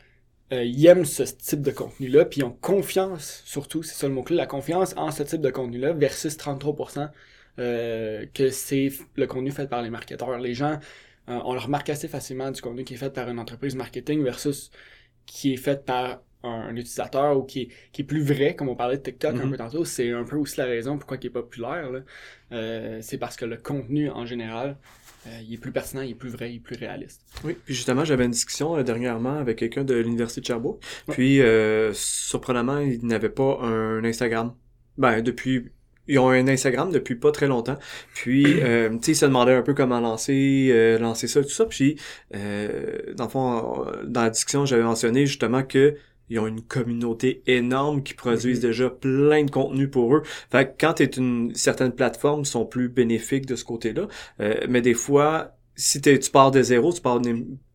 euh, ils aiment ce type de contenu-là, puis ils ont confiance, surtout, c'est ça le mot-clé, la confiance en ce type de contenu-là, versus 33% euh, que c'est le contenu fait par les marketeurs. Les gens, euh, on le remarque assez facilement du contenu qui est fait par une entreprise marketing versus qui est fait par un, utilisateur ou qui est, qui est plus vrai, comme on parlait de TikTok un mm-hmm. peu tantôt. C'est un peu aussi la raison pourquoi il est populaire. Euh, c'est parce que le contenu en général euh, il est plus pertinent, il est plus vrai, il est plus réaliste. Oui, puis justement, j'avais une discussion euh, dernièrement avec quelqu'un de l'Université de Sherbrooke. Puis, euh, surprenamment, il n'avait pas un Instagram. Ben, depuis ils ont un Instagram depuis pas très longtemps. Puis, euh, tu sais, ils se demandaient un peu comment lancer, lancer ça, tout ça. Puis, euh, dans le fond, dans la discussion, j'avais mentionné justement que ils ont une communauté énorme qui produisent mhm. déjà plein de contenu pour eux. Fait que quand tu es une certaine plateforme, sont plus bénéfiques de ce côté-là. Euh, mais des fois, si tu pars de zéro, tu pars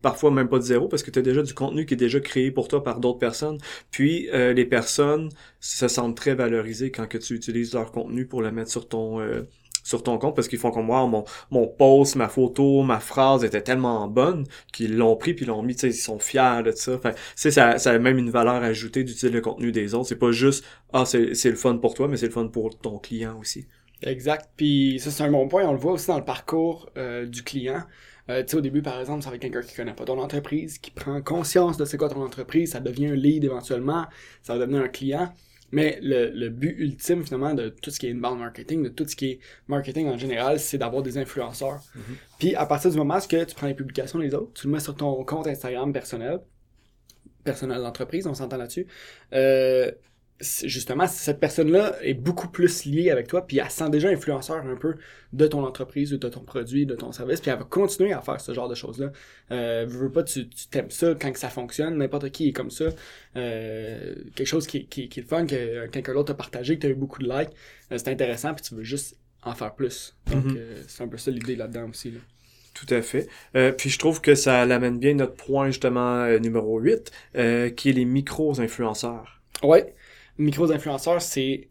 parfois même pas de zéro parce que tu as déjà du contenu qui est déjà créé pour toi par d'autres personnes. Puis euh, les personnes se sentent très valorisées quand que tu utilises leur contenu pour le mettre sur ton euh, sur ton compte parce qu'ils font comme moi, mon, mon post, ma photo, ma phrase était tellement bonne qu'ils l'ont pris puis l'ont mis, ils sont fiers de ça. Ça, ça a même une valeur ajoutée d'utiliser le contenu des autres. C'est pas juste, ah, c'est, le fun pour toi, mais c'est le fun pour ton client aussi. Exact. Puis ça, c'est un bon point. On le voit aussi dans le parcours euh, du client. Euh, tu sais, au début, par exemple, c'est avec quelqu'un qui connaît pas ton entreprise, qui prend conscience de c'est quoi ton entreprise, ça devient un lead éventuellement, ça va devenir un client. Mais le, le but ultime, finalement, de tout ce qui est inbound marketing, de tout ce qui est marketing en général, c'est d'avoir des influenceurs. Mhm. Puis à partir du moment où tu prends les publications des autres, tu le mets sur ton compte Instagram personnel, personnel d'entreprise, on s'entend là-dessus, euh, justement, cette personne-là est beaucoup plus liée avec toi, puis elle sent déjà influenceur un peu de ton entreprise ou de ton produit, de ton service, puis elle va continuer à faire ce genre de choses-là. Euh, veux, veux pas, tu tu t'aimes ça quand que ça fonctionne, n'importe qui est comme ça. Euh, quelque chose qui, qui, qui est le fun, que quelqu'un d'autre a partagé, que tu as eu beaucoup de likes, euh, c'est intéressant, puis tu veux juste en faire plus. Donc, Mhm. euh, c'est un peu ça l'idée là-dedans aussi. Là. Tout à fait. Euh, puis je trouve que ça l'amène bien notre point justement euh, numéro 8, euh, qui est les micro-influenceurs. Ouais, micro-influenceurs, c'est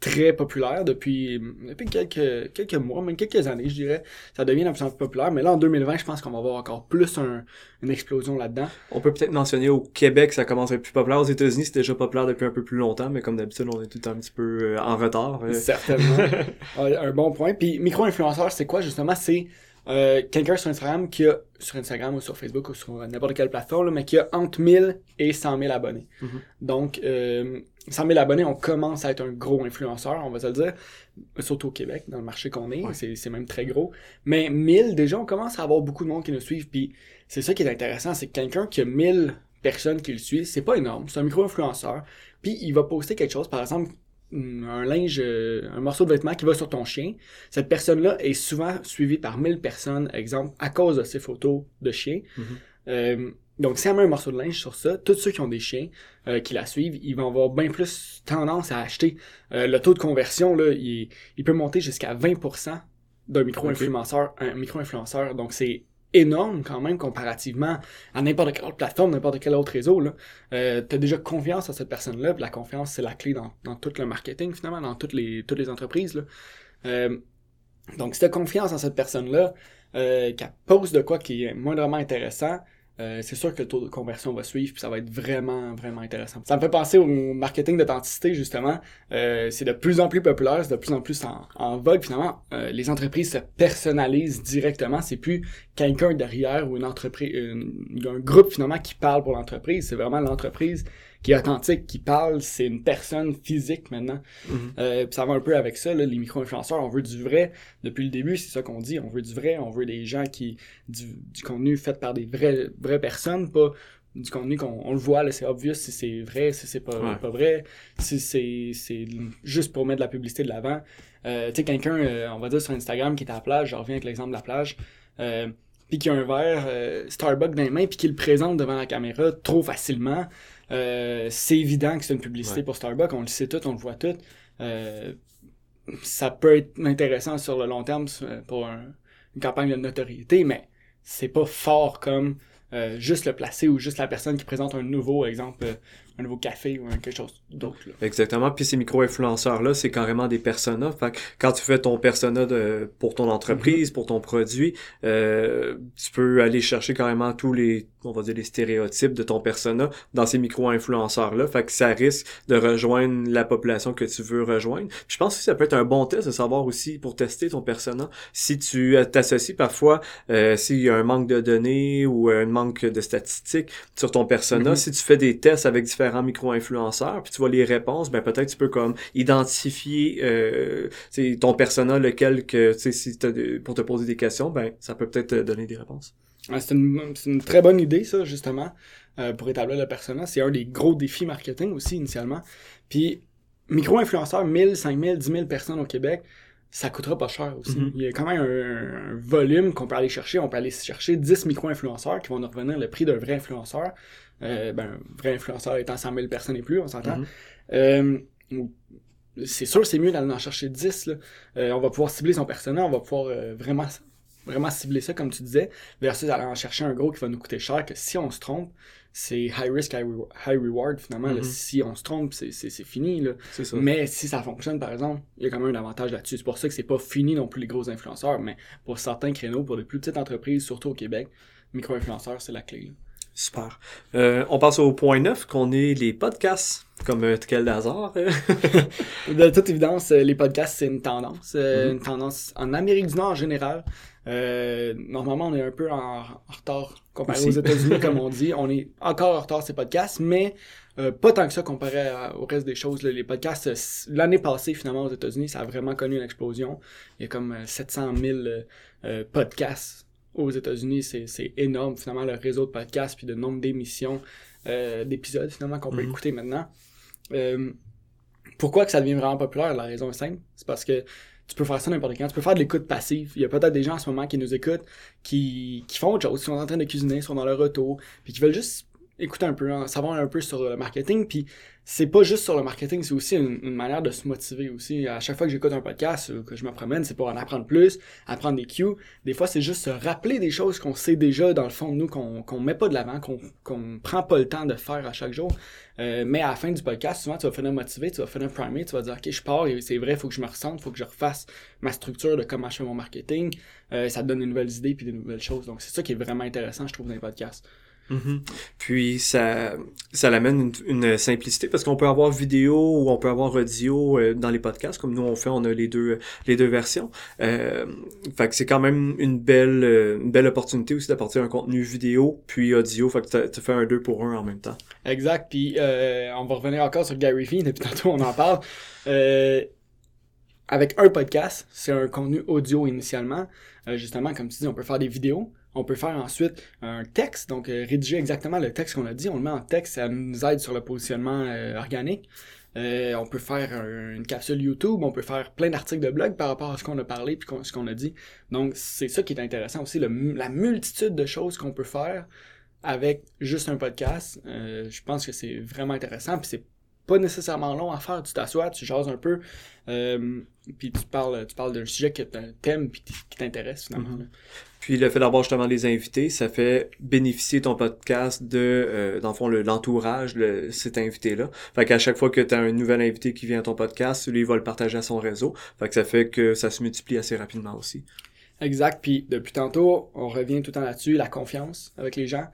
très populaire depuis, depuis quelques, quelques mois, même quelques années, je dirais. Ça devient de plus en plus populaire, mais là, en 2020, je pense qu'on va avoir encore plus un- une explosion là-dedans. On peut peut-être mentionner au Québec, ça commence à être plus populaire. Aux États-Unis, c'est déjà populaire depuis un peu plus longtemps, mais comme d'habitude, on est tout un petit peu euh, en retard. Certainement. Un bon point. Puis, micro-influenceur, c'est quoi, justement? C'est euh, quelqu'un sur Instagram qui a, sur Instagram ou sur Facebook ou sur n'importe quelle plateforme, là, mais qui a entre 1000 et 100 000 abonnés. Mhm. Donc, euh, 100 000 abonnés, on commence à être un gros influenceur, on va se le dire. Surtout au Québec, dans le marché qu'on est, Ouais. c'est, même très gros. Mais 1000, déjà, on commence à avoir beaucoup de monde qui nous suivent. Puis, c'est ça qui est intéressant, c'est que quelqu'un qui a 1000 personnes qui le suivent, c'est pas énorme, c'est un micro-influenceur. Puis, il va poster quelque chose, par exemple, un linge, euh, un morceau de vêtement qui va sur ton chien. Cette personne-là est souvent suivie par 1000 personnes, exemple, à cause de ses photos de chien. Mhm. Euh, donc, si elle met un morceau de linge sur ça, tous ceux qui ont des chiens euh, qui la suivent, ils vont avoir bien plus tendance à acheter. Euh, le taux de conversion, là, il, il peut monter jusqu'à 20% d'un micro-influenceur, un micro-influenceur. Donc, c'est énorme quand même comparativement à n'importe quelle autre plateforme, n'importe quel autre réseau. Là. Euh, tu as déjà confiance en cette personne-là, la confiance, c'est la clé dans, dans tout le marketing, finalement, dans toutes les, toutes les entreprises. Là. Euh, donc, si tu as confiance en cette personne-là, euh, qu'elle pose de quoi qui est moindrement intéressant, euh, c'est sûr que le taux de conversion va suivre, puis ça va être vraiment, vraiment intéressant. Ça me fait penser au marketing d'authenticité, justement. Euh, c'est de plus en plus populaire, c'est de plus en plus en, en vogue, finalement. Euh, les entreprises se personnalisent directement. C'est plus quelqu'un derrière ou une entreprise, une- un groupe, finalement, qui parle pour l'entreprise. C'est vraiment l'entreprise qui est authentique, qui parle. C'est une personne physique, maintenant. Euh, puis ça va un peu avec ça, là, les micro-influenceurs, on veut du vrai. Depuis le début, c'est ça qu'on dit, on veut du vrai, on veut des gens qui du, du contenu fait par des vraies, vraies personnes, pas du contenu qu'on on le voit, là, c'est obvious si c'est vrai, si c'est pas, Ouais. pas vrai, si c'est c'est juste pour mettre de la publicité de l'avant. Euh, tu sais, quelqu'un, euh, on va dire sur Instagram, qui est à la plage, je reviens avec l'exemple de la plage, euh, puis qui a un verre euh, Starbucks dans les mains, puis qui le présente devant la caméra trop facilement, euh, c'est évident que c'est une publicité Ouais. pour Starbucks, on le sait tout, on le voit tout. Euh, ça peut être intéressant sur le long terme pour un- une campagne de notoriété, mais c'est pas fort comme euh, juste le placer ou juste la personne qui présente un nouveau exemple, un nouveau café ou quelque chose d'autre. là. Exactement. Puis ces micro-influenceurs-là, c'est carrément des personas. Fait que quand tu fais ton persona de, pour ton entreprise, pour ton produit, euh, tu peux aller chercher carrément tous les, on va dire, les stéréotypes de ton persona dans ces micro-influenceurs-là. Fait que ça risque de rejoindre la population que tu veux rejoindre. Puis je pense que ça peut être un bon test de savoir aussi pour tester ton persona. Si tu euh, t'associes parfois, euh, s'il y a un manque de données ou un manque de statistiques sur ton persona, Mhm. si tu fais des tests avec différents micro-influenceurs, puis tu vois les réponses, ben peut-être tu peux comme identifier euh, ton persona, lequel que, si pour te poser des questions, ben ça peut peut-être te donner des réponses. Ouais, c'est une, c'est une très bonne idée, ça, justement, euh, pour établir le persona. C'est un des gros défis marketing aussi, initialement. Puis, micro-influenceurs, 1000, 5000, 10 000 personnes au Québec, ça coûtera pas cher aussi. Mhm. Il y a quand même un, un volume qu'on peut aller chercher. On peut aller chercher 10 micro-influenceurs qui vont nous revenir le prix d'un vrai influenceur. Euh, ben, un vrai influenceur étant 100 000 personnes et plus, on s'entend. Mhm. Euh, c'est sûr, c'est mieux d'aller en chercher 10. Là. Euh, on va pouvoir cibler son personnage, on va pouvoir euh, vraiment, vraiment cibler ça, comme tu disais, versus aller en chercher un gros qui va nous coûter cher, que si on se trompe, c'est high risk, high, re- high reward, finalement. là. Mhm. si on se trompe, c'est fini. Là. Ça. Mais si ça fonctionne, par exemple, il y a quand même un avantage là-dessus. C'est pour ça que c'est pas fini non plus les gros influenceurs, mais pour certains créneaux, pour les plus petites entreprises, surtout au Québec, micro-influenceurs, c'est la clé. là. Super. Euh, on passe au point 9, qu'on est les podcasts, comme euh, quel hasard. de toute évidence, euh, les podcasts, c'est une tendance. Euh, Une tendance en Amérique du Nord en général. Euh, normalement, on est un peu en, en retard comparé Aussi. aux États-Unis, comme on dit. On est encore en retard ces podcasts, mais euh, pas tant que ça comparé à- au reste des choses. là. Les podcasts, euh, l'année passée, finalement, aux États-Unis, ça a vraiment connu une explosion. Il y a comme euh, 700 000 euh, euh, podcasts aux États-Unis. C'est énorme, finalement, le réseau de podcasts, puis le nombre d'émissions, d'épisodes, finalement, qu'on peut Mhm. écouter maintenant. Pourquoi que ça devient vraiment populaire? La raison est simple. C'est parce que tu peux faire ça n'importe quand. Tu peux faire de l'écoute passive. Il y a peut-être des gens en ce moment qui nous écoutent, qui, qui font autre chose, qui sont en train de cuisiner, sont dans leur auto, puis qui veulent juste écouter un peu, en savoir un peu sur le marketing. Puis c'est pas juste sur le marketing, c'est aussi une, manière de se motiver aussi. À chaque fois que j'écoute un podcast ou que je me promène, c'est pour en apprendre plus, apprendre des cues. Des fois, c'est juste se rappeler des choses qu'on sait déjà dans le fond de nous, qu'on qu'on met pas de l'avant, qu'on qu'on prend pas le temps de faire à chaque jour. Euh, mais à la fin du podcast, souvent, tu vas finir motivé, tu vas finir primé, tu vas dire, OK, je pars c'est vrai, il faut que je me ressente, il faut que je refasse ma structure de comment je fais mon marketing. Euh, ça te donne de nouvelles idées puis des nouvelles choses. Donc, c'est ça qui est vraiment intéressant, je trouve, dans les podcasts. Mhm. Puis ça, ça l'amène une, une simplicité parce qu'on peut avoir vidéo ou on peut avoir audio euh, dans les podcasts comme nous on fait, on a les deux les deux versions. Euh, fait que c'est quand même une belle euh, une belle opportunité aussi d'apporter un contenu vidéo puis audio. Fait que tu fais un deux pour un en même temps. Exact. Puis, euh, on va revenir encore sur Gary Vee, depuis tantôt, on en parle. Euh, avec un podcast, c'est un contenu audio initialement. Justement, comme tu dis, on peut faire des vidéos. On peut faire ensuite un texte, donc euh, rédiger exactement le texte qu'on a dit. On le met en texte, ça nous aide sur le positionnement euh, organique. Euh, on peut faire un- une capsule YouTube, on peut faire plein d'articles de blog par rapport à ce qu'on a parlé puis ce qu'on a dit. Donc, c'est ça qui est intéressant aussi, la multitude de choses qu'on peut faire avec juste un podcast. Je pense que c'est vraiment intéressant, puis c'est pas nécessairement long à faire. Tu t'assois, tu jases un peu, puis tu parles, tu parles d'un sujet que t'aimes puis qui t'intéresse finalement. Mhm. Puis le fait d'avoir justement les invités, ça fait bénéficier ton podcast de, euh, dans le fond, le- l'entourage de cet invité-là. Fait qu'à chaque fois que tu as un nouvel invité qui vient à ton podcast, lui, il va le partager à son réseau. Fait que ça fait que ça se multiplie assez rapidement aussi. Exact. Puis depuis tantôt, on revient tout le temps là-dessus, la confiance avec les gens.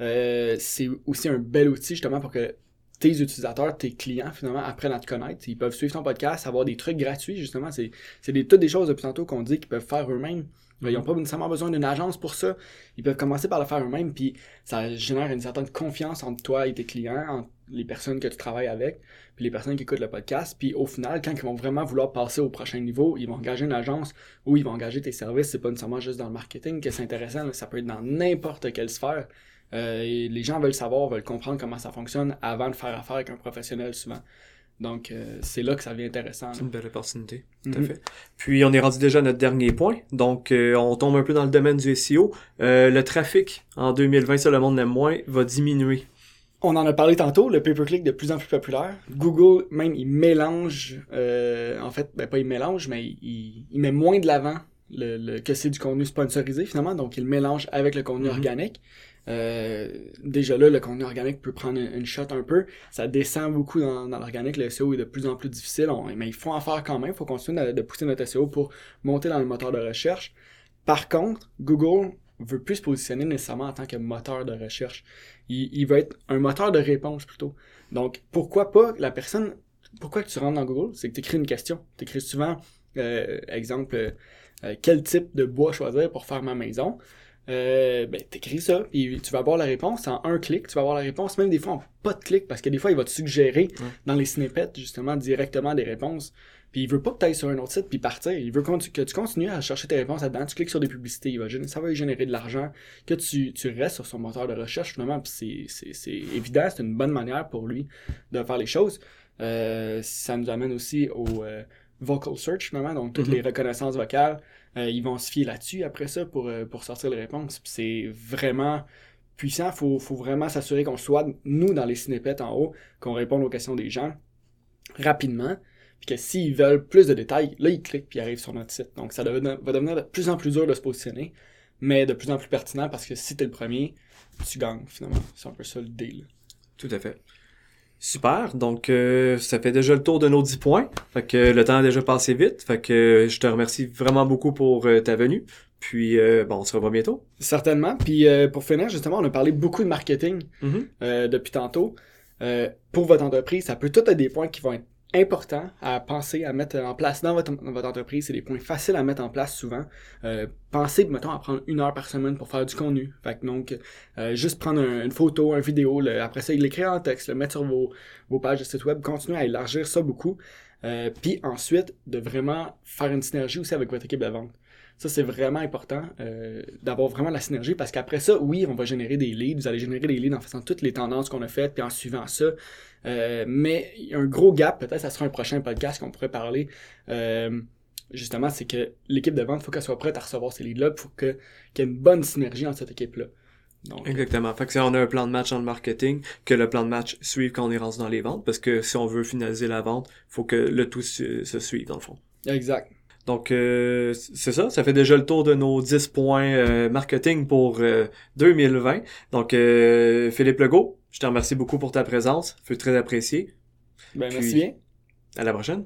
Euh, c'est aussi un bel outil justement pour que tes utilisateurs, tes clients finalement apprennent à te connaître. Ils peuvent suivre ton podcast, avoir des trucs gratuits justement. C'est, c'est des, toutes des choses depuis tantôt qu'on dit qu'ils peuvent faire eux-mêmes. Ils n'ont pas nécessairement besoin d'une agence pour ça. Ils peuvent commencer par le faire eux-mêmes, puis ça génère une certaine confiance entre toi et tes clients, entre les personnes que tu travailles avec, puis les personnes qui écoutent le podcast. Puis au final, quand ils vont vraiment vouloir passer au prochain niveau, ils vont engager une agence ou ils vont engager tes services. C'est pas nécessairement juste dans le marketing que c'est intéressant, ça peut être dans n'importe quelle sphère. Euh, et les gens veulent savoir, veulent comprendre comment ça fonctionne avant de faire affaire avec un professionnel souvent. Donc euh, c'est là que ça devient intéressant. C'est une belle opportunité, tout à Mhm. fait. Puis on est rendu déjà à notre dernier point. Donc euh, on tombe un peu dans le domaine du SEO. Euh, le trafic en 2020, ça le monde l'aime moins, va diminuer. On en a parlé tantôt, le pay-per-click de plus en plus populaire. Google, même, il mélange, euh, en fait, ben pas il mélange, mais il, il met moins de l'avant le, le- que c'est du contenu sponsorisé finalement, donc il mélange avec le contenu Mhm. organique. Euh, déjà là, le contenu organique peut prendre une, une shot un peu. Ça descend beaucoup dans, dans l'organique. Le SEO est de plus en plus difficile, on- mais il faut en faire quand même. Il faut continuer de, de pousser notre SEO pour monter dans le moteur de recherche. Par contre, Google veut plus se positionner nécessairement en tant que moteur de recherche. Il, il veut être un moteur de réponse plutôt. Donc, pourquoi pas la personne, pourquoi que tu rentres dans Google, c'est que tu écris une question. Tu écris souvent, euh, exemple, euh, quel type de bois choisir pour faire ma maison? Euh, ben, t'écris ça, puis tu vas avoir la réponse en un clic. Tu vas avoir la réponse, même des fois en pas de clic, parce que des fois, il va te suggérer Ouais. dans les snippets, justement, directement des réponses. Puis il veut pas que tu ailles sur un autre site puis partir. Il veut que tu continues à chercher tes réponses là-dedans. Tu cliques sur des publicités, il va ça va lui générer de l'argent. Que tu, tu restes sur son moteur de recherche, finalement. Puis c'est, c'est, c'est évident, c'est une bonne manière pour lui de faire les choses. Euh, ça nous amène aussi au euh, vocal search, finalement. Donc toutes Mhm. les reconnaissances vocales, euh, ils vont se fier là-dessus après ça pour, euh, pour sortir les réponses. C'est vraiment puissant. Faut, faut vraiment s'assurer qu'on soit, nous, dans les snippets en haut, qu'on réponde aux questions des gens rapidement. Puis que s'ils veulent plus de détails, là, ils cliquent puis ils arrivent sur notre site. Donc, ça va devenir de plus en plus dur de se positionner, mais de plus en plus pertinent parce que si t'es le premier, tu gagnes, finalement. C'est un peu ça l'idée, là. Tout à fait. Super, donc euh, ça fait déjà le tour de nos 10 points. Fait que le temps a déjà passé vite. Fait que je te remercie vraiment beaucoup pour euh, ta venue. Puis euh, bon, on se revoit bientôt. Certainement. Puis euh, pour finir, justement, on a parlé beaucoup de marketing Mhm. euh, depuis tantôt. Euh, pour votre entreprise, ça peut tout être des points qui vont être importants à penser, à mettre en place dans votre, dans votre entreprise. C'est des points faciles à mettre en place souvent. Euh, pensez, mettons, à prendre une heure par semaine pour faire du contenu. Fait que donc, euh, juste prendre un- une photo, une vidéo, le- après ça, l'écrire en texte, le mettre sur vos, vos pages de site web, continuer à élargir ça beaucoup. Euh, puis ensuite, de vraiment faire une synergie aussi avec votre équipe de vente. Ça, c'est vraiment important euh, d'avoir vraiment la synergie parce qu'après ça, oui, on va générer des leads. Vous allez générer des leads en faisant toutes les tendances qu'on a faites puis en suivant ça. Euh, mais il y a un gros gap, peut-être ça sera un prochain podcast qu'on pourrait parler. Euh, justement, c'est que l'équipe de vente, il faut qu'elle soit prête à recevoir ces leads-là. Il faut qu'il y ait une bonne synergie entre cette équipe-là. Donc, Exactement. Fait que si on a un plan de match dans le marketing, que le plan de match suive quand on est rendu dans les ventes, parce que si on veut finaliser la vente, faut que le tout se, se suive dans le fond. exact. Donc euh, c'est ça, ça fait déjà le tour de nos 10 points euh, marketing pour euh, 2020. Donc euh, Philippe Legault, je te remercie beaucoup pour ta présence, fut très apprécié. Ben, Puis- merci bien. À la prochaine.